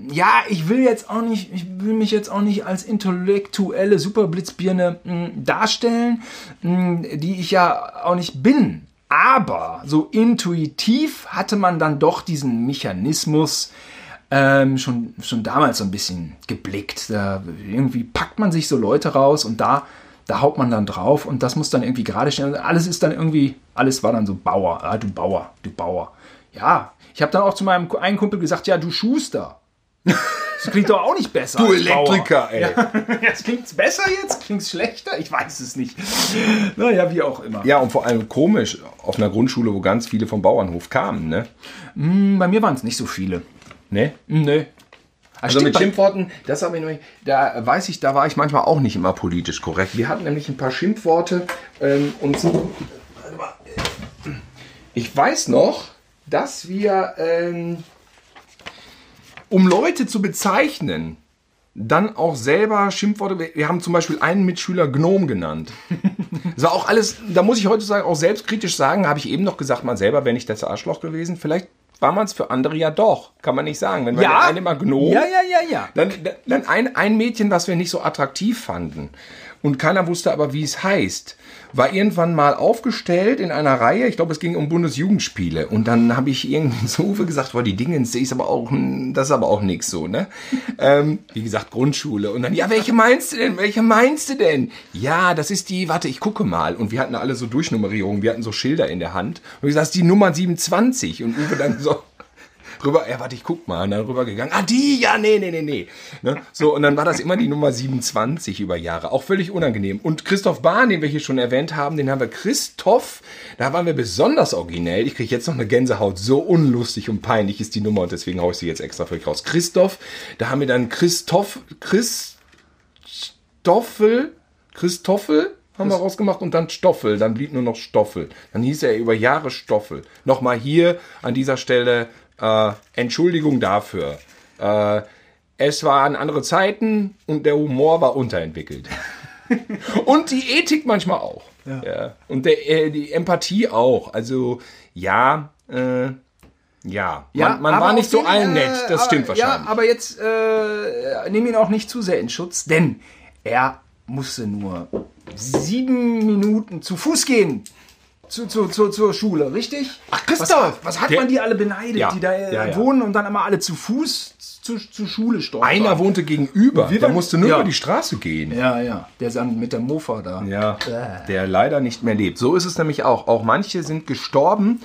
ja, ich will jetzt auch nicht, ich will mich jetzt auch nicht als intellektuelle Superblitzbirne mh, darstellen, mh, die ich ja auch nicht bin. Aber so intuitiv hatte man dann doch diesen Mechanismus ähm, schon, schon damals so ein bisschen geblickt. Da irgendwie packt man sich so Leute raus und da, da haut man dann drauf und das muss dann irgendwie gerade stehen. Alles ist dann irgendwie, alles war dann so Bauer. Ah, du Bauer, du Bauer. Ja, ich habe dann auch zu meinem einen Kumpel gesagt, ja, du Schuster. Das klingt doch auch nicht besser. du als Bauer. Elektriker, ey. Jetzt klingt's besser jetzt? Klingt's schlechter? Ich weiß es nicht. Naja, wie auch immer. Ja, und vor allem komisch, auf einer Grundschule, wo ganz viele vom Bauernhof kamen, ne? Bei mir waren es nicht so viele. Ne? Nö. Also mit Schimpfworten, das habe ich nicht, da weiß ich, da war ich manchmal auch nicht immer politisch korrekt. Wir hatten nämlich ein paar Schimpfworte ähm, und. Ich weiß noch, dass wir, ähm, um Leute zu bezeichnen, dann auch selber Schimpfworte. Wir, wir haben zum Beispiel einen Mitschüler Gnom genannt. Das war auch alles, da muss ich heute sagen, auch selbstkritisch sagen, habe ich eben noch gesagt, man selber wäre nicht das Arschloch gewesen. Vielleicht war man es für andere ja doch. Kann man nicht sagen. Wenn man Ja. eine mal Gnom. Ja, ja, ja, ja. Dann, dann ein, ein Mädchen, was wir nicht so attraktiv fanden und keiner wusste aber, wie es heißt, war irgendwann mal aufgestellt in einer Reihe. Ich glaube, es ging um Bundesjugendspiele. Und dann habe ich irgendwie zu Uwe gesagt, boah, die Dingens, die ist aber auch, hm, das ist aber auch nix so, ne? ähm, wie gesagt, Grundschule. Und dann, ja, welche meinst du denn? Welche meinst du denn? Ja, das ist die, warte, ich gucke mal. Und wir hatten alle so Durchnummerierungen, wir hatten so Schilder in der Hand. Und ich gesagt, das ist die Nummer 27. Und Uwe dann so, rüber, ja, warte, ich guck mal, und dann rübergegangen, ah, die, ja, nee, nee, nee, nee. Ne? So, und dann war das immer die Nummer 27 über Jahre, auch völlig unangenehm. Und Christoph Bahn, den wir hier schon erwähnt haben, den haben wir Christoph, da waren wir besonders originell. Ich kriege jetzt noch eine Gänsehaut, so unlustig und peinlich ist die Nummer und deswegen haue ich sie jetzt extra für euch raus. Christoph, da haben wir dann Christoph, Christoffel, Christoffel, haben wir rausgemacht und dann Stoffel, dann blieb nur noch Stoffel. Dann hieß er über Jahre Stoffel. Nochmal hier an dieser Stelle äh, Entschuldigung dafür. Äh, es waren andere Zeiten und der Humor war unterentwickelt. Und die Ethik manchmal auch. Ja. Und der, äh, die Empathie auch. Also, ja, äh, ja. Man, man aber war nicht so allen äh, nett. Das aber, stimmt wahrscheinlich. Ja, aber jetzt äh, nehm ihn auch nicht zu sehr in Schutz, denn er musste nur sieben Minuten zu Fuß gehen. Zu, zu, zu, zur Schule, richtig? Ach, Christoph! Was, was hat Der- man die alle beneidet, Ja, die da äh, ja, ja. wohnen und dann immer alle zu Fuß zu, zur Schule stolpern? Einer wohnte gegenüber. Der musste nur über die Straße gehen. Ja, ja, der ist dann mit der Mofa da. Ja, der leider nicht mehr lebt. So ist es nämlich auch. Auch manche sind gestorben.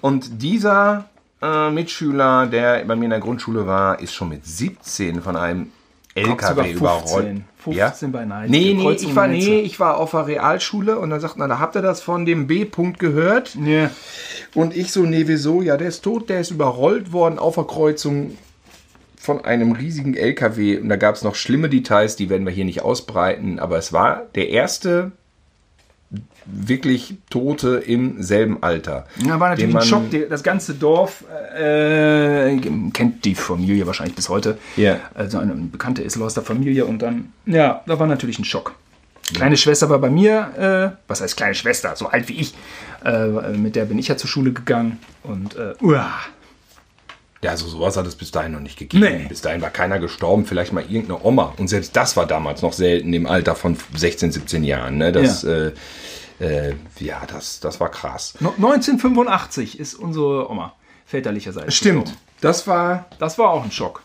Und dieser äh, Mitschüler, der bei mir in der Grundschule war, ist schon mit 17 von einem LKW überrollt. 15. 15 bei Neiße. Nee, nee, ich war, nee, ich war auf der Realschule und dann sagt man, da habt ihr das von dem B-Punkt gehört? Ja. Und ich so, nee, wieso? Ja, der ist tot, der ist überrollt worden auf der Kreuzung von einem riesigen LKW. Und da gab es noch schlimme Details, die werden wir hier nicht ausbreiten. Aber es war der erste wirklich Tote im selben Alter. Ja, war natürlich ein Schock. Das ganze Dorf äh, kennt die Familie wahrscheinlich bis heute. Ja. Also eine bekannte ist aus der Familie und dann, ja, da war natürlich ein Schock. Kleine Schwester war bei mir, äh, was heißt kleine Schwester, so alt wie ich. Äh, mit der bin ich ja zur Schule gegangen und äh, uah, Ja, also sowas hat es bis dahin noch nicht gegeben. Nee. Bis dahin war keiner gestorben, vielleicht mal irgendeine Oma. Und selbst das war damals noch selten im Alter von 16, 17 Jahren. Ne? Das, Ja. äh, äh, ja, das, das war krass. no- 1985 ist unsere Oma väterlicherseits. gestorben. Das war Das war auch ein Schock.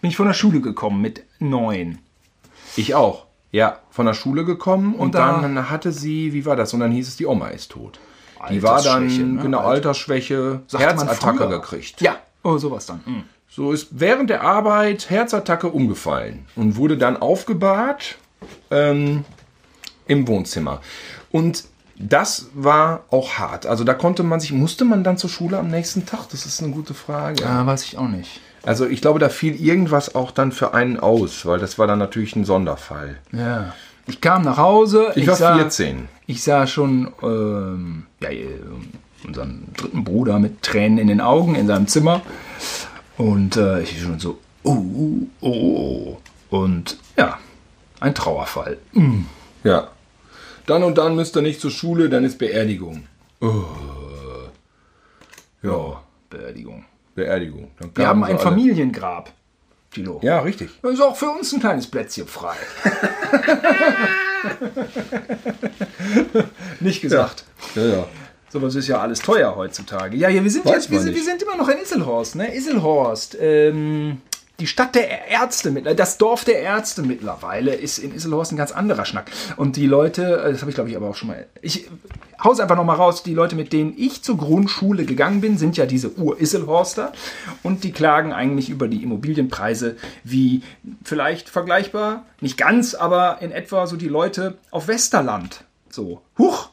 Bin ich von der Schule gekommen mit neun. Ich auch. Ja, von der Schule gekommen und, Und da- dann hatte sie, wie war das? Und dann hieß es, die Oma ist tot. Die war dann, ne? genau, Alter- Altersschwäche, Sagt Herzattacke gekriegt. Ja, oh, sowas dann. Mhm. So ist während der Arbeit Herzattacke umgefallen und wurde dann aufgebahrt ähm, im Wohnzimmer. Und das war auch hart. Also da konnte man sich, musste man dann zur Schule am nächsten Tag? Das ist eine gute Frage. Ah, weiß ich auch nicht. Also ich glaube, da fiel irgendwas auch dann für einen aus, weil das war dann natürlich ein Sonderfall. Ja. Ich kam nach Hause. Ich war sah, 14. Ich sah schon ähm, ja, äh, unseren dritten Bruder mit Tränen in den Augen in seinem Zimmer. Und äh, ich schon so, oh, oh, oh. Und ja, ein Trauerfall. Ja. Dann und dann müsst ihr nicht zur Schule, dann ist Beerdigung. Ja, Beerdigung. Beerdigung. Wir haben ein alle. Familiengrab. Tilo. Ja, richtig. Da ist auch für uns ein kleines Plätzchen frei. Nicht gesagt. Ja, ja. Sowas ist ja alles teuer heutzutage. Ja, ja wir, sind Weiß jetzt, wir, sind, wir sind immer noch in Isselhorst. Ne? Isselhorst, ähm, die Stadt der Ärzte, mit- das Dorf der Ärzte mittlerweile ist in Isselhorst ein ganz anderer Schnack. Und die Leute, äh, das habe ich glaube ich aber auch schon mal, ich hau's einfach noch mal raus, die Leute, mit denen ich zur Grundschule gegangen bin, sind ja diese Ur-Isselhorster und die klagen eigentlich über die Immobilienpreise wie vielleicht vergleichbar, nicht ganz, aber in etwa so die Leute auf Westerland. So, huch,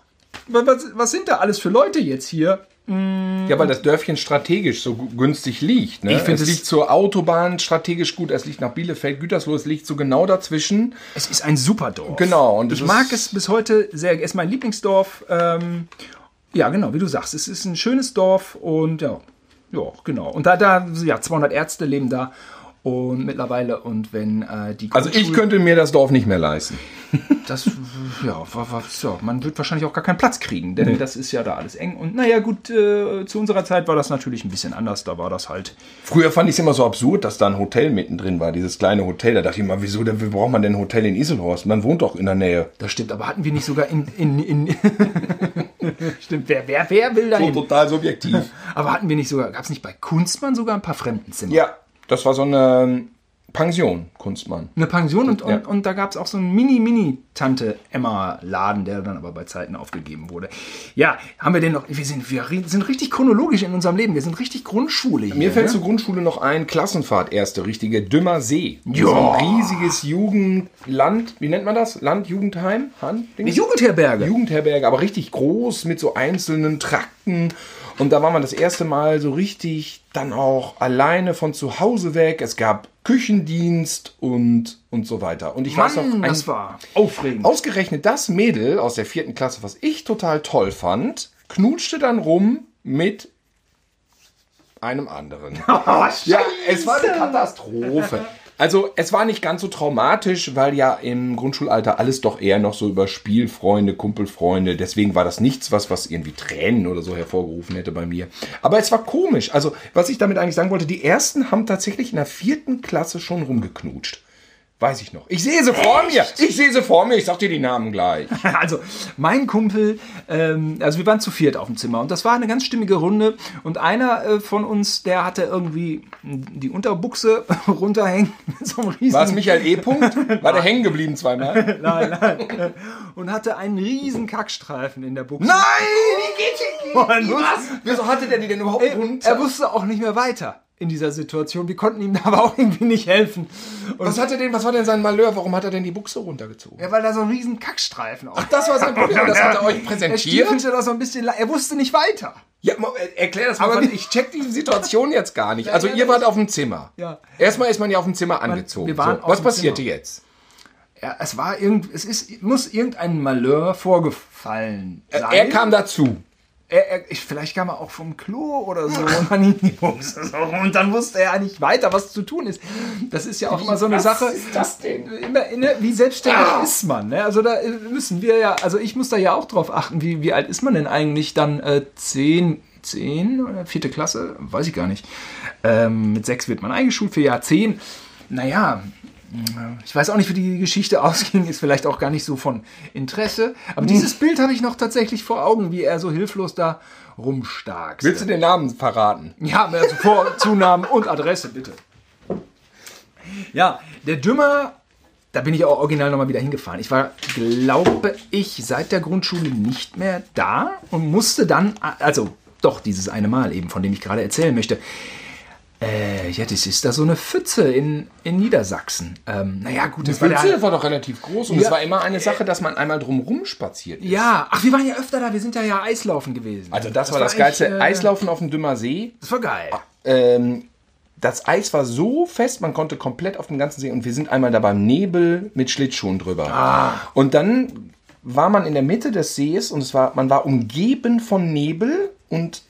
was, was sind da alles für Leute jetzt hier? Ja, weil das Dörfchen strategisch so günstig liegt. Ne? Ich find es liegt zur Autobahn strategisch gut. Es liegt nach Bielefeld, Gütersloh. Es liegt so genau dazwischen. Es ist ein super Dorf. Genau, und ich mag es bis heute sehr. Es ist mein Lieblingsdorf. Ähm, ja, genau, wie du sagst. Es ist ein schönes Dorf und ja, ja, genau. Und da, da, ja, 200 Ärzte leben da und mittlerweile und wenn äh, die Also ich könnte mir das Dorf nicht mehr leisten. das ja, war, war, so, man wird wahrscheinlich auch gar keinen Platz kriegen, denn das ist ja da alles eng und naja, gut, äh, zu unserer Zeit war das natürlich ein bisschen anders, da war das halt Früher fand ich es immer so absurd, dass da ein Hotel mittendrin war, dieses kleine Hotel. Da dachte ich immer, wieso denn, wie braucht man denn ein Hotel in Iselhorst? Man wohnt doch in der Nähe. das stimmt, aber hatten wir nicht sogar in, in, in stimmt, wer, wer, wer will da hin? total subjektiv. Aber hatten wir nicht sogar, gab es nicht bei Kunstmann sogar ein paar Fremdenzimmer? ja, das war so eine ähm, Pension, Kunstmann. Eine Pension und, Ja. und, und da gab es auch so einen Mini-Mini-Tante-Emma-Laden, der dann aber bei Zeiten aufgegeben wurde. Ja, haben wir denn noch, wir sind, wir sind richtig chronologisch in unserem Leben, wir sind richtig Grundschule hier. Mir fällt ne? zur Grundschule noch ein Klassenfahrt, erste richtige Dümmer See. Ja. So ein riesiges Jugendland, wie nennt man das? Land, Jugendheim? Han? Die Jugendherberge. Jugendherberge, aber richtig groß mit so einzelnen Trakten. Und da war man das erste Mal so richtig dann auch alleine von zu Hause weg. Es gab Küchendienst und, und so weiter. Und ich weiß noch, Mann, ein, das war aufregend. ausgerechnet das Mädel aus der vierten Klasse, was ich total toll fand, knutschte dann rum mit einem anderen. Oh, Ja, es war eine Katastrophe. Also es war nicht ganz so traumatisch, weil ja im Grundschulalter alles doch eher noch so über Spielfreunde, Kumpelfreunde, deswegen war das nichts, was, was irgendwie Tränen oder so hervorgerufen hätte bei mir. Aber es war komisch. Also was ich damit eigentlich sagen wollte, die ersten haben tatsächlich in der vierten Klasse schon rumgeknutscht. Weiß ich noch. Ich sehe sie vor mir. Ich sehe sie vor mir. Ich sag dir die Namen gleich. Also, mein Kumpel, ähm, also wir waren zu viert auf dem Zimmer und das war eine ganz stimmige Runde. Und einer äh, von uns, der hatte irgendwie die Unterbuchse runterhängen. mit so einem riesigen, War es Michael E. Punkt? War der hängen geblieben zweimal? Nein, nein. Und hatte einen riesen Kackstreifen in der Buchse. Nein! Wie geht Und Was? Wieso hatte der die denn überhaupt Er, er wusste auch nicht mehr weiter in dieser Situation. Wir konnten ihm aber auch irgendwie nicht helfen. Und Was hat er denn, was war denn sein Malheur? Warum hat er denn die Buchse runtergezogen? ja, weil da so ein riesen Kackstreifen auf. Das war sein Problem. Das hat er euch Er präsentiert. stiefelte da so ein bisschen. Er wusste nicht weiter. Ja, äh, erklär das mal. Aber ich check diese Situation jetzt gar nicht. Also ja, ihr das- wart auf dem Zimmer. Ja. Erstmal ist man ja auf dem Zimmer angezogen. wir waren so, was passierte Zimmer. jetzt? Ja, es war irgend, es ist, muss irgendein Malheur vorgefallen sein. Er kam dazu. Er, er, ich, vielleicht kam er auch vom Klo oder so und man hielt die Buchse so rum und dann wusste er nicht weiter, was zu tun ist. Das ist ja auch immer so eine Was Sache. ist das denn? Immer, ne, wie selbstständig ist man? Ne? Also da äh, müssen wir ja, also ich muss da ja auch drauf achten, wie, wie alt ist man denn eigentlich dann? Äh, zehn, zehn oder vierte Klasse? Weiß ich gar nicht. Ähm, mit sechs wird man eingeschult für Jahr zehn. Naja, ich weiß auch nicht, wie die Geschichte ausging, ist vielleicht auch gar nicht so von Interesse. Aber dieses Bild habe ich noch tatsächlich vor Augen, wie er so hilflos da rumstark. Willst du den Namen verraten? Ja, also Vor-, Zunamen und Adresse, bitte. Ja, der Dümmer, da bin ich auch original nochmal wieder hingefahren. Ich war, glaube ich, seit der Grundschule nicht mehr da und musste dann, also doch dieses eine Mal eben, von dem ich gerade erzählen möchte. Äh, ja, das ist da so eine Pfütze in, in Niedersachsen. Ähm, naja, gut, das Die war der, Pfütze war doch relativ groß und Ja. es war immer eine Sache, dass man einmal drumrum spaziert ist. Ja, ach, wir waren ja öfter da, wir sind ja ja Eislaufen gewesen. Also das, war das geilste. äh, Eislaufen auf dem Dümmer See. Das war geil. Ähm, das Eis war so fest, man konnte komplett auf dem ganzen See und wir sind einmal da beim Nebel mit Schlittschuhen drüber. Ah. Und dann war man in der Mitte des Sees und es war, man war umgeben von Nebel und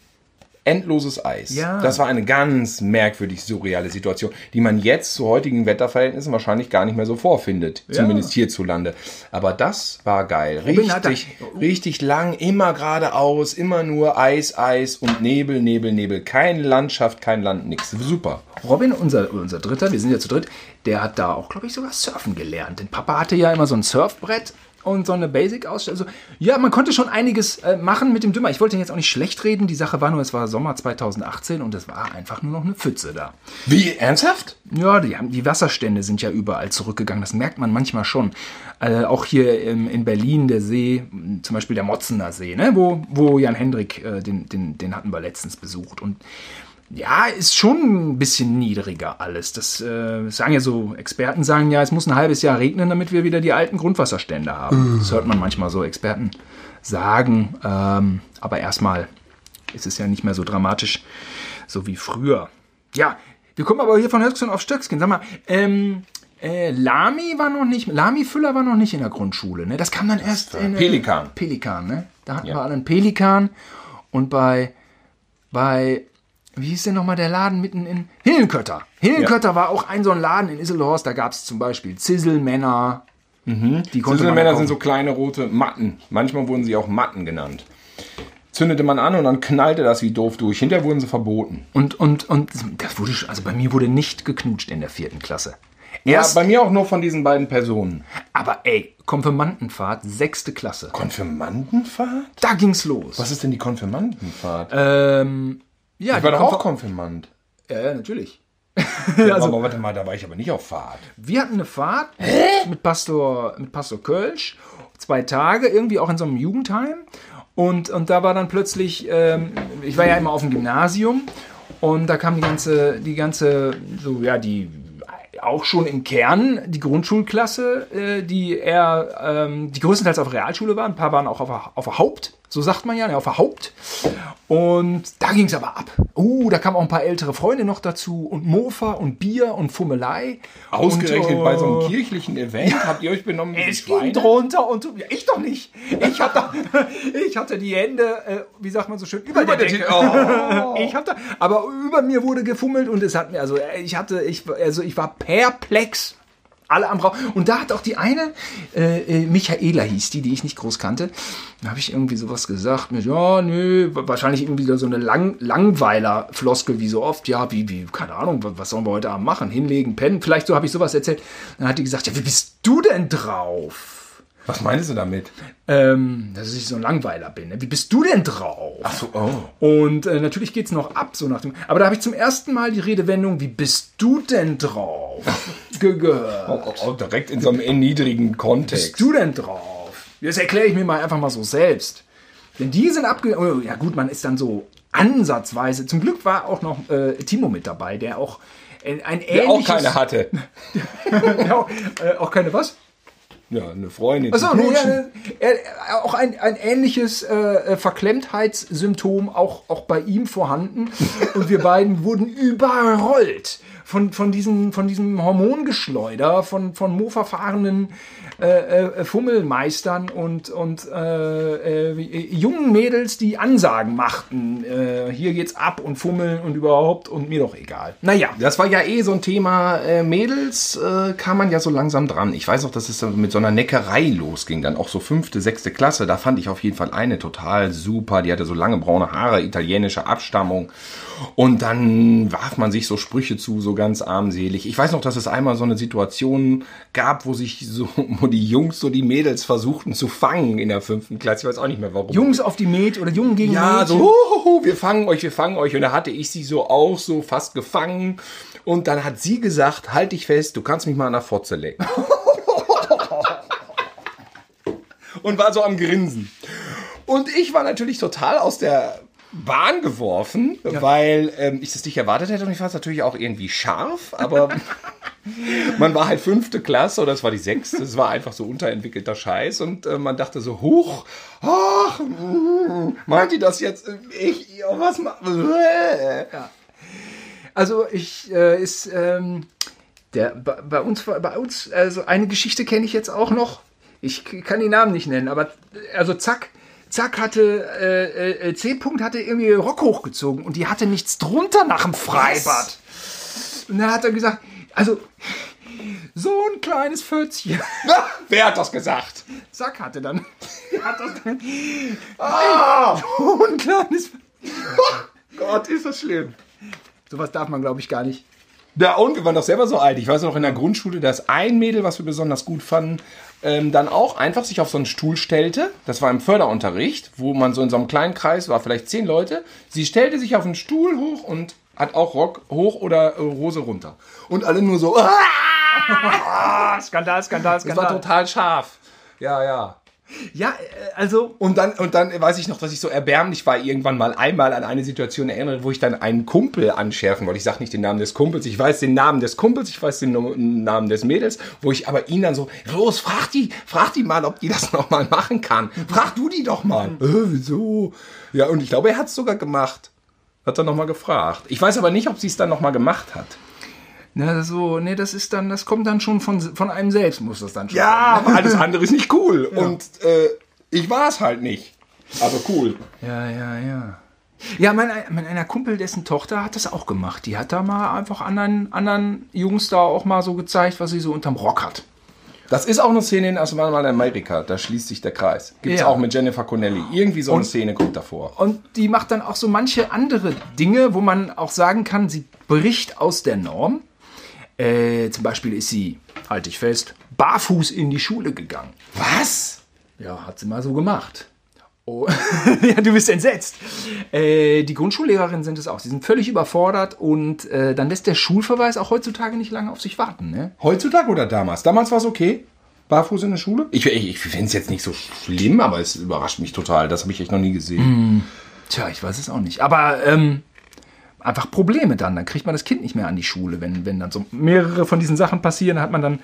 endloses Eis. Ja. Das war eine ganz merkwürdig surreale Situation, die man jetzt zu heutigen Wetterverhältnissen wahrscheinlich gar nicht mehr so vorfindet. Zumindest hierzulande. Aber das war geil. Richtig, richtig lang, immer geradeaus, immer nur Eis, Eis und Nebel, Nebel, Nebel. Keine Landschaft, kein Land, nix. Super. Robin, unser, unser Dritter, wir sind ja zu dritt, der hat da auch, glaube ich, sogar surfen gelernt. Denn Papa hatte ja immer so ein Surfbrett und so eine Basic-Ausstellung. Also, ja, man konnte schon einiges äh, machen mit dem Dümmer. Ich wollte ihn jetzt auch nicht schlecht reden. Die Sache war nur, es war Sommer 2018 und es war einfach nur noch eine Pfütze da. Wie, ernsthaft? Ja, die, die Wasserstände sind ja überall zurückgegangen. Das merkt man manchmal schon. Äh, auch hier im, in Berlin der See, zum Beispiel der Motzener See, ne? wo, wo Jan Hendrik, äh, den, den, den hatten wir letztens besucht. Und ja, ist schon ein bisschen niedriger alles. Das äh, sagen ja so, Experten sagen ja, es muss ein halbes Jahr regnen, damit wir wieder die alten Grundwasserstände haben. Das hört man manchmal so Experten sagen. Ähm, aber erstmal ist es ja nicht mehr so dramatisch, so wie früher. Ja, wir kommen aber hier von Höchstgen auf Stöckskin. Sag mal, ähm, äh, Lami war noch nicht, Lami Füller war noch nicht in der Grundschule, ne? Das kam dann erst in äh, Pelikan. Pelikan, ne? Da hatten Ja. wir alle einen Pelikan und bei bei wie hieß denn nochmal der Laden mitten in Hillenkötter? Hillenkötter war auch ein so ein Laden in Isselhorst, da gab es zum Beispiel Zisselmänner. Die konnte man Männer kaufen. sind so kleine rote Matten. Manchmal wurden sie auch Matten genannt. Zündete man an und dann knallte das wie doof durch. Hinterher wurden sie verboten. Und, und, und das wurde, also bei mir wurde nicht geknutscht in der vierten Klasse. Ja, Erst, bei mir auch nur von diesen beiden Personen. aber ey, Konfirmandenfahrt, sechste Klasse. Konfirmandenfahrt? Da ging's los. Was ist denn die Konfirmandenfahrt? Ähm, ja, ich war doch auch Konfir- Konfirmand. Ja, ja, natürlich. also, aber warte mal, da war ich aber nicht auf Fahrt. Wir hatten eine Fahrt mit Pastor, mit Pastor Kölsch, zwei Tage, irgendwie auch in so einem Jugendheim. Und, und da war dann plötzlich, ähm, ich war ja immer auf dem Gymnasium und da kam die ganze, die ganze, so, ja, die auch schon im Kern die Grundschulklasse, äh, die eher, ähm, die größtenteils auf Realschule waren. Ein paar waren auch auf, auf Haupt, so sagt man ja, ne, auf der Haupt. Und da ging es aber ab. Oh, da kamen auch ein paar ältere Freunde noch dazu und Mofa und Bier und Fummelei. Ausgerechnet und, bei so äh, einem kirchlichen Event habt ihr euch benommen wie es ging drunter und. Ja, ich doch nicht. Ich hatte, ich hatte die Hände, äh, wie sagt man so schön, über, Über der Decke. Oh. Ich hatte, aber über mir wurde gefummelt und es hat mir, also äh, ich hatte, ich, also ich war perplex. Alle am Raum. Und da hat auch die eine, äh, äh, Michaela hieß die, die ich nicht groß kannte. Da habe ich irgendwie sowas gesagt mit, ja, nö, wa- wahrscheinlich irgendwie so eine Lang Langweiler-Floskel, wie so oft. Ja, wie, wie, keine Ahnung, wa- was sollen wir heute Abend machen? Hinlegen, pennen? Vielleicht so habe ich sowas erzählt. Dann hat die gesagt, ja, wie bist du denn drauf? Was meinst du damit? Ähm, dass ich so ein Langweiler bin. Ne? Wie bist du denn drauf? Ach so, oh. Und äh, natürlich geht's noch ab, so nach dem. Aber da habe ich zum ersten Mal die Redewendung, wie bist du denn drauf? ge gehört. Oh, oh, direkt in so einem erniedrigen Kontext. Bist du denn drauf? Das erkläre ich mir mal einfach mal so selbst. Denn die sind abge... Oh, ja gut, man ist dann so ansatzweise... Zum Glück war auch noch äh, Timo mit dabei, der auch ein ähnliches... Der auch keine hatte. der auch, äh, auch keine was? Ja, eine Freundin. Achso, nee, ja, er, auch ein, ein ähnliches äh, äh, Verklemmtheitssymptom auch, auch bei ihm vorhanden. Und wir beiden wurden überrollt von, von, diesen, von diesem Hormongeschleuder, von, von Mo-verfahrenen äh, äh, Fummelmeistern und, und äh, äh, jungen Mädels, die Ansagen machten. Äh, hier geht's ab und fummeln und überhaupt und mir doch egal. Naja. Das war ja eh so ein Thema. Äh, Mädels kam man ja so langsam dran. Ich weiß auch, dass es mit so einer Neckerei losging. Dann auch so fünfte, sechste Klasse. Da fand ich auf jeden Fall eine total super. Die hatte so lange braune Haare, italienische Abstammung. Und dann warf man sich so Sprüche zu, so ganz armselig. Ich weiß noch, dass es einmal so eine Situation gab, wo sich so, wo die Jungs so die Mädels versuchten zu fangen in der fünften Klasse. Ich weiß auch nicht mehr warum. Jungs auf die Mäd oder Jungen gegen Ja, Mädchen. so, huhuhu, wir fangen euch, wir fangen euch. Und da hatte ich sie so auch so fast gefangen. Und dann hat sie gesagt, halt dich fest, du kannst mich mal an der Fotze lecken. und war so am Grinsen. Und ich war natürlich total aus der Bahn geworfen, weil ähm, ich das nicht erwartet hätte. Und ich fand es natürlich auch irgendwie scharf, aber man war halt fünfte Klasse oder es war die sechste. Es war einfach so unterentwickelter Scheiß. Und äh, man dachte so, huch, ach, mm, meint die das jetzt? Ich, ja, was ma- Also ich äh, ist ähm, der bei, bei uns bei uns also eine Geschichte kenne ich jetzt auch noch. Ich kann die Namen nicht nennen, aber äh, also zack zack hatte äh, äh, C Punkt hatte irgendwie Rock hochgezogen und die hatte nichts drunter nach dem Freibad. Und dann hat er gesagt, also so ein kleines Fötzchen. Wer hat das gesagt? Zack hatte dann hat das dann so ein kleines Gott, ist das schlimm. Sowas darf man glaube ich gar nicht. Ja, und wir waren doch selber so alt. Ich weiß noch in der Grundschule, dass ein Mädel, was wir besonders gut fanden, ähm, dann auch einfach sich auf so einen Stuhl stellte. Das war im Förderunterricht, wo man so in so einem kleinen Kreis war, vielleicht zehn Leute. Sie stellte sich auf einen Stuhl hoch und hat auch Rock hoch oder äh, Hose runter. Und alle nur so. Ah! Ah, Skandal, Skandal, Das war Skandal. total scharf. Ja, ja. Ja, äh, also Und dann, und dann weiß ich noch, dass ich so erbärmlich war, irgendwann mal einmal an eine Situation erinnere, wo ich dann einen Kumpel anschärfen wollte. Ich sage nicht den Namen des Kumpels, ich weiß den Namen des Kumpels, ich weiß den Namen des Mädels, wo ich aber ihn dann so, los, frag die, frag die mal, ob die das nochmal machen kann. Frag du die doch mal. Äh, wieso? Ja, und ich glaube, er hat es sogar gemacht. Hat er nochmal gefragt. Ich weiß aber nicht, ob sie es dann nochmal gemacht hat. Na, so, nee, das ist dann, das kommt dann schon von, von einem selbst, muss das dann schon Ja, aber alles andere ist nicht cool. Und äh, ich war es halt nicht. Aber cool. Ja, ja, ja. Ja, mein, mein einer Kumpel, dessen Tochter hat das auch gemacht. Die hat da mal einfach anderen, anderen Jungs da auch mal so gezeigt, was sie so unterm Rock hat. Das ist auch eine Szene in erstmal mal in Amerika. Da schließt sich der Kreis. Gibt's Ja. auch mit Jennifer Connelly. Irgendwie so eine Szene kommt davor. Und die macht dann auch so manche andere Dinge, wo man auch sagen kann, sie bricht aus der Norm. Äh, zum Beispiel ist sie, halte ich fest, barfuß in die Schule gegangen. Was? Ja, hat sie mal so gemacht. Oh. ja, du bist entsetzt. Äh, die Grundschullehrerinnen sind es auch. Sie sind völlig überfordert und äh, dann lässt der Schulverweis auch heutzutage nicht lange auf sich warten. Ne? Heutzutage oder damals? Damals war es okay. Barfuß in der Schule? Ich, ich, ich finde es jetzt nicht so schlimm, aber es überrascht mich total. Das habe ich echt noch nie gesehen. Tja, ich weiß es auch nicht. Aber ähm, einfach Probleme dann. Dann kriegt man das Kind nicht mehr an die Schule. Wenn, wenn dann so mehrere von diesen Sachen passieren, hat man dann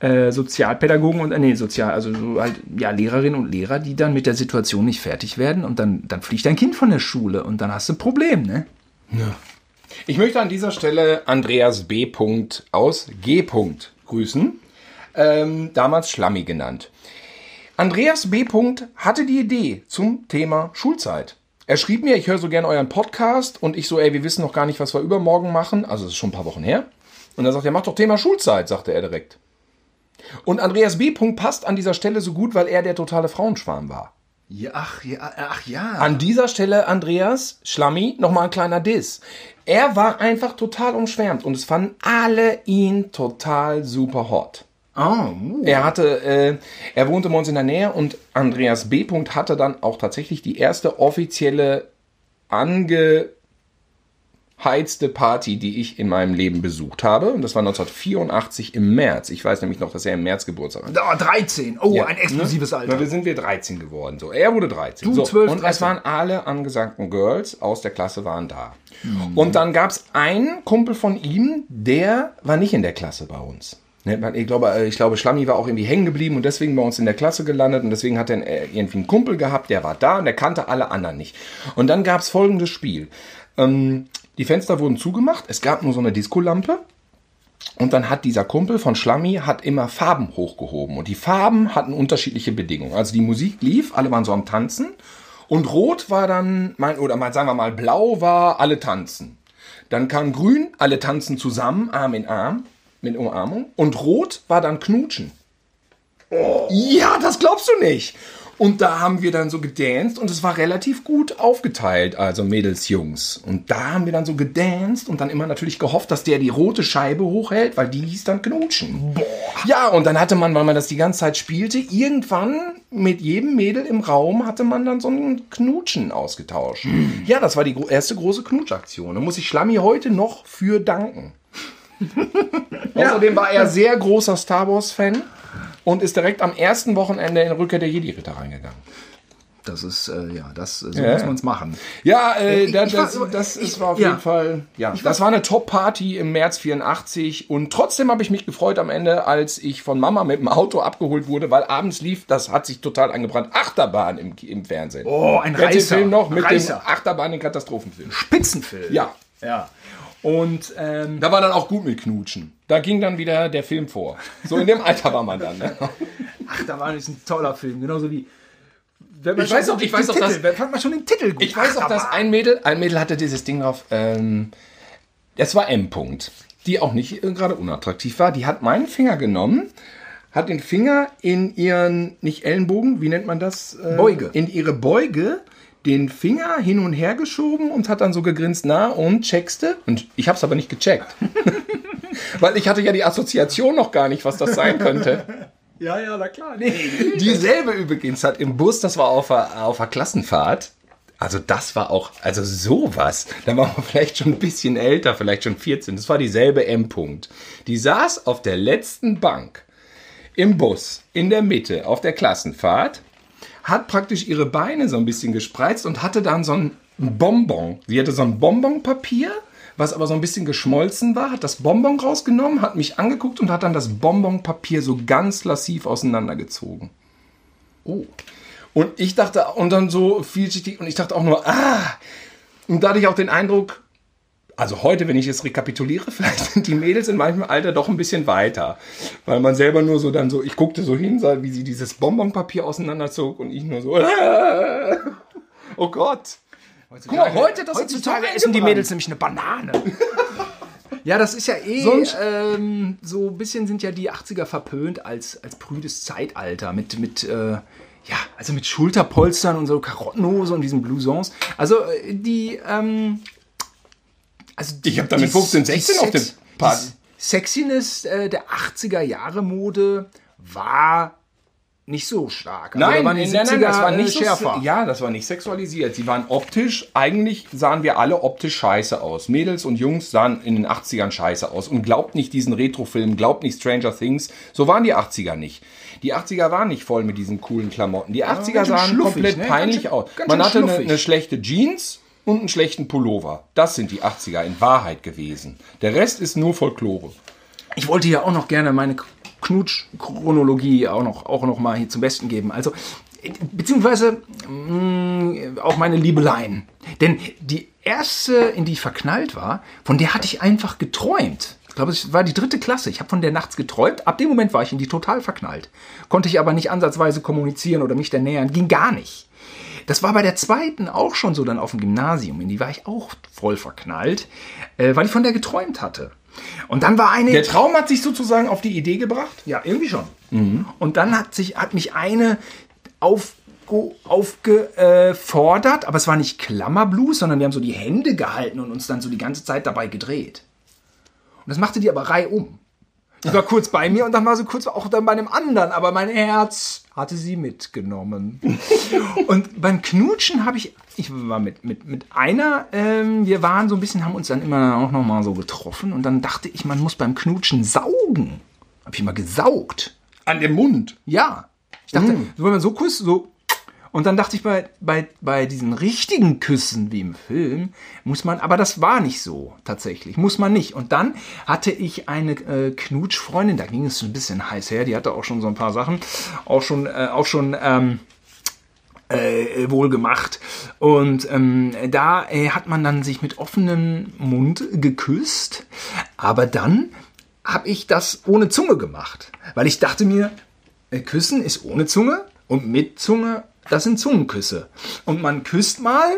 äh, Sozialpädagogen und, äh, nee, Sozial, also so halt, ja, Lehrerinnen und Lehrer, die dann mit der Situation nicht fertig werden und dann, dann fliegt dein Kind von der Schule und dann hast du ein Problem, ne? Ich möchte an dieser Stelle Andreas B. aus G. grüßen. Ähm, damals Schlammi genannt. Andreas B. hatte die Idee zum Thema Schulzeit. Er schrieb mir, ich höre so gern euren Podcast und ich so, ey, wir wissen noch gar nicht, was wir übermorgen machen. Also, es ist schon ein paar Wochen her. Und er sagt er, mach doch Thema Schulzeit, sagte er direkt. Und Andreas B. passt an dieser Stelle so gut, weil er der totale Frauenschwarm war. Ja, ach ja, ach ja. An dieser Stelle, Andreas, Schlammi, nochmal ein kleiner Diss. Er war einfach total umschwärmt und es fanden alle ihn total super hot. Oh, uh. Er hatte, äh, er wohnte bei uns in der Nähe und Andreas B. hatte dann auch tatsächlich die erste offizielle ange heizte Party, die ich in meinem Leben besucht habe. Und das war 1984 im März. Ich weiß nämlich noch, dass er im März Geburtstag hatte. Oh, 13. Oh, ja. ein exklusives ne? Alter. Na, wir sind wir 13 geworden. So, er wurde 13. Du so. 12, Und 13. es waren alle angesagten Girls aus der Klasse waren da. Mhm. Und dann gab es einen Kumpel von ihm, der war nicht in der Klasse bei uns. Ne, Ich glaube, äh, ich glaube, Schlammi war auch irgendwie hängen geblieben und deswegen bei uns in der Klasse gelandet und deswegen hat er irgendwie einen Kumpel gehabt, der war da und der kannte alle anderen nicht. Und dann gab es folgendes Spiel. Ähm, die Fenster wurden zugemacht, es gab nur so eine Diskolampe. Und dann hat dieser Kumpel von Schlammi hat immer Farben hochgehoben. Und die Farben hatten unterschiedliche Bedingungen. Also die Musik lief, alle waren so am Tanzen. Und rot war dann, mein, oder mal, sagen wir mal, blau war alle tanzen. Dann kam grün, alle tanzen zusammen, Arm in Arm, mit Umarmung. Und rot war dann knutschen. Oh. Ja, das glaubst du nicht. Und da haben wir dann so gedanced und es war relativ gut aufgeteilt, also Mädels, Jungs. Und da haben wir dann so gedanced und dann immer natürlich gehofft, dass der die rote Scheibe hochhält, weil die hieß dann knutschen. Boah. Ja, und dann hatte man, weil man das die ganze Zeit spielte, irgendwann mit jedem Mädel im Raum hatte man dann so ein Knutschen ausgetauscht. Hm. Ja, das war die erste große Knutschaktion. Da muss ich Schlammi heute noch für danken. Ja. Außerdem war er sehr großer Star Wars-Fan und ist direkt am ersten Wochenende in Rückkehr der Jedi-Ritter reingegangen. Das ist, äh, ja, das, so ja. muss man es machen. Ja, äh, das, das, das ist war auf ja. jeden Fall, ja, das war eine Top-Party im März 84 und trotzdem habe ich mich gefreut am Ende, als ich von Mama mit dem Auto abgeholt wurde, weil abends lief, das hat sich total angebrannt, Achterbahn im, im Fernsehen. Oh, ein Reißer. Film noch mit Reißer. dem Achterbahn, den Katastrophenfilm. Spitzenfilm. Ja. Ja. Und ähm, da war dann auch gut mit Knutschen. Da ging dann wieder der Film vor. So in dem Alter war man dann. Ne? Ach, da war ein toller Film, genauso wie. ich weiß auch, ich weiß auch, dass, fand man schon den Titel gut. Ich weiß auch, dass ein Mädel, ein Mädel hatte dieses Ding drauf. Ähm, das war M. -Punkt, die auch nicht äh, gerade unattraktiv war. Die hat meinen Finger genommen, hat den Finger in ihren nicht Ellenbogen, wie nennt man das? Äh, Beuge. In ihre Beuge den Finger hin und her geschoben und hat dann so gegrinst, na und checkste? Und ich habe es aber nicht gecheckt. Weil ich hatte ja die Assoziation noch gar nicht, was das sein könnte. Ja, ja, na klar. Nee. Dieselbe übrigens hat im Bus, das war auf der, auf der Klassenfahrt, also das war auch, also sowas, da war man vielleicht schon ein bisschen älter, vielleicht schon 14, das war dieselbe M-Punkt. Die saß auf der letzten Bank im Bus, in der Mitte, auf der Klassenfahrt hat praktisch ihre Beine so ein bisschen gespreizt und hatte dann so ein Bonbon. Sie hatte so ein Bonbonpapier, was aber so ein bisschen geschmolzen war, hat das Bonbon rausgenommen, hat mich angeguckt und hat dann das Bonbonpapier so ganz lassiv auseinandergezogen. Oh. Und ich dachte, und dann so vielschichtig, und ich dachte auch nur, ah! Und da hatte ich auch den Eindruck, also heute, wenn ich es rekapituliere, vielleicht sind die Mädels in meinem Alter doch ein bisschen weiter. Weil man selber nur so dann so, ich guckte so hin, sah, wie sie dieses Bonbonpapier auseinanderzog und ich nur so, oh Gott. Guck mal, heute, das heutzutage essen die Mädels nämlich eine Banane. Ja, das ist ja eh Sonst- ähm, so ein bisschen sind ja die 80er verpönt als, als prüdes Zeitalter mit, mit äh, ja, also mit Schulterpolstern und so Karottenhose und diesen Blousons. Also äh, die, ähm, also die, Ich hab da mit die- 15, 16 auf die dem die Sexiness äh, der 80er Jahre Mode war nicht so stark. Also da Nein, waren die nein, nein, 70er, das war nicht äh, schärfer. So, ja, das war nicht sexualisiert. Sie waren optisch, eigentlich sahen wir alle optisch scheiße aus. Mädels und Jungs sahen in den 80ern scheiße aus. Und glaubt nicht diesen Retrofilm, glaubt nicht Stranger Things. So waren die 80er nicht. Die 80er waren nicht voll mit diesen coolen Klamotten. Die 80er ganz schön sahen komplett ne? Ganz peinlich schön- aus. ganz Man hatte eine, eine schlechte Jeans und einen schlechten Pullover. Das sind die 80er in Wahrheit gewesen. Der Rest ist nur Folklore. Ich wollte ja auch noch gerne meine Knutsch-Chronologie auch noch, auch noch mal hier zum Besten geben. Also, beziehungsweise mh, auch meine Liebeleien. Denn die erste, in die ich verknallt war, von der hatte ich einfach geträumt. Ich glaube, es war die dritte Klasse. Ich habe von der nachts geträumt. Ab dem Moment war ich in die total verknallt. Konnte ich aber nicht ansatzweise kommunizieren oder mich der nähern. Ging gar nicht. Das war bei der zweiten auch schon so dann auf dem Gymnasium. In die war ich auch voll verknallt, äh, weil ich von der geträumt hatte. Und dann war eine. Der Traum hat sich sozusagen auf die Idee gebracht? Ja, irgendwie schon. Und dann hat, sich, hat mich eine auf, aufgefordert, aber es war nicht Klammerblues, sondern wir haben so die Hände gehalten und uns dann so die ganze Zeit dabei gedreht. Und das machte die aber reihum. Die war kurz bei mir und dann war sie kurz auch dann bei einem anderen, aber mein Herz hatte sie mitgenommen. und beim Knutschen habe ich, ich war mit, mit, mit einer, ähm, wir waren so ein bisschen, haben uns dann immer auch nochmal so getroffen und dann dachte ich, man muss beim Knutschen saugen. Hab ich mal gesaugt. An dem Mund. Ja. Ich dachte, so, wenn man so küsst, so. Und dann dachte ich, bei, bei, bei diesen richtigen Küssen wie im Film, muss man, aber das war nicht so tatsächlich, muss man nicht. Und dann hatte ich eine äh, Knutschfreundin, da ging es ein bisschen heiß her, die hatte auch schon so ein paar Sachen, auch schon, äh, auch schon, ähm, äh, wohl gemacht. Und ähm, da äh, hat man dann sich mit offenem Mund geküsst. Aber dann habe ich das ohne Zunge gemacht. Weil ich dachte mir, äh, Küssen ist ohne Zunge und mit Zunge, das sind Zungenküsse. Und man küsst mal,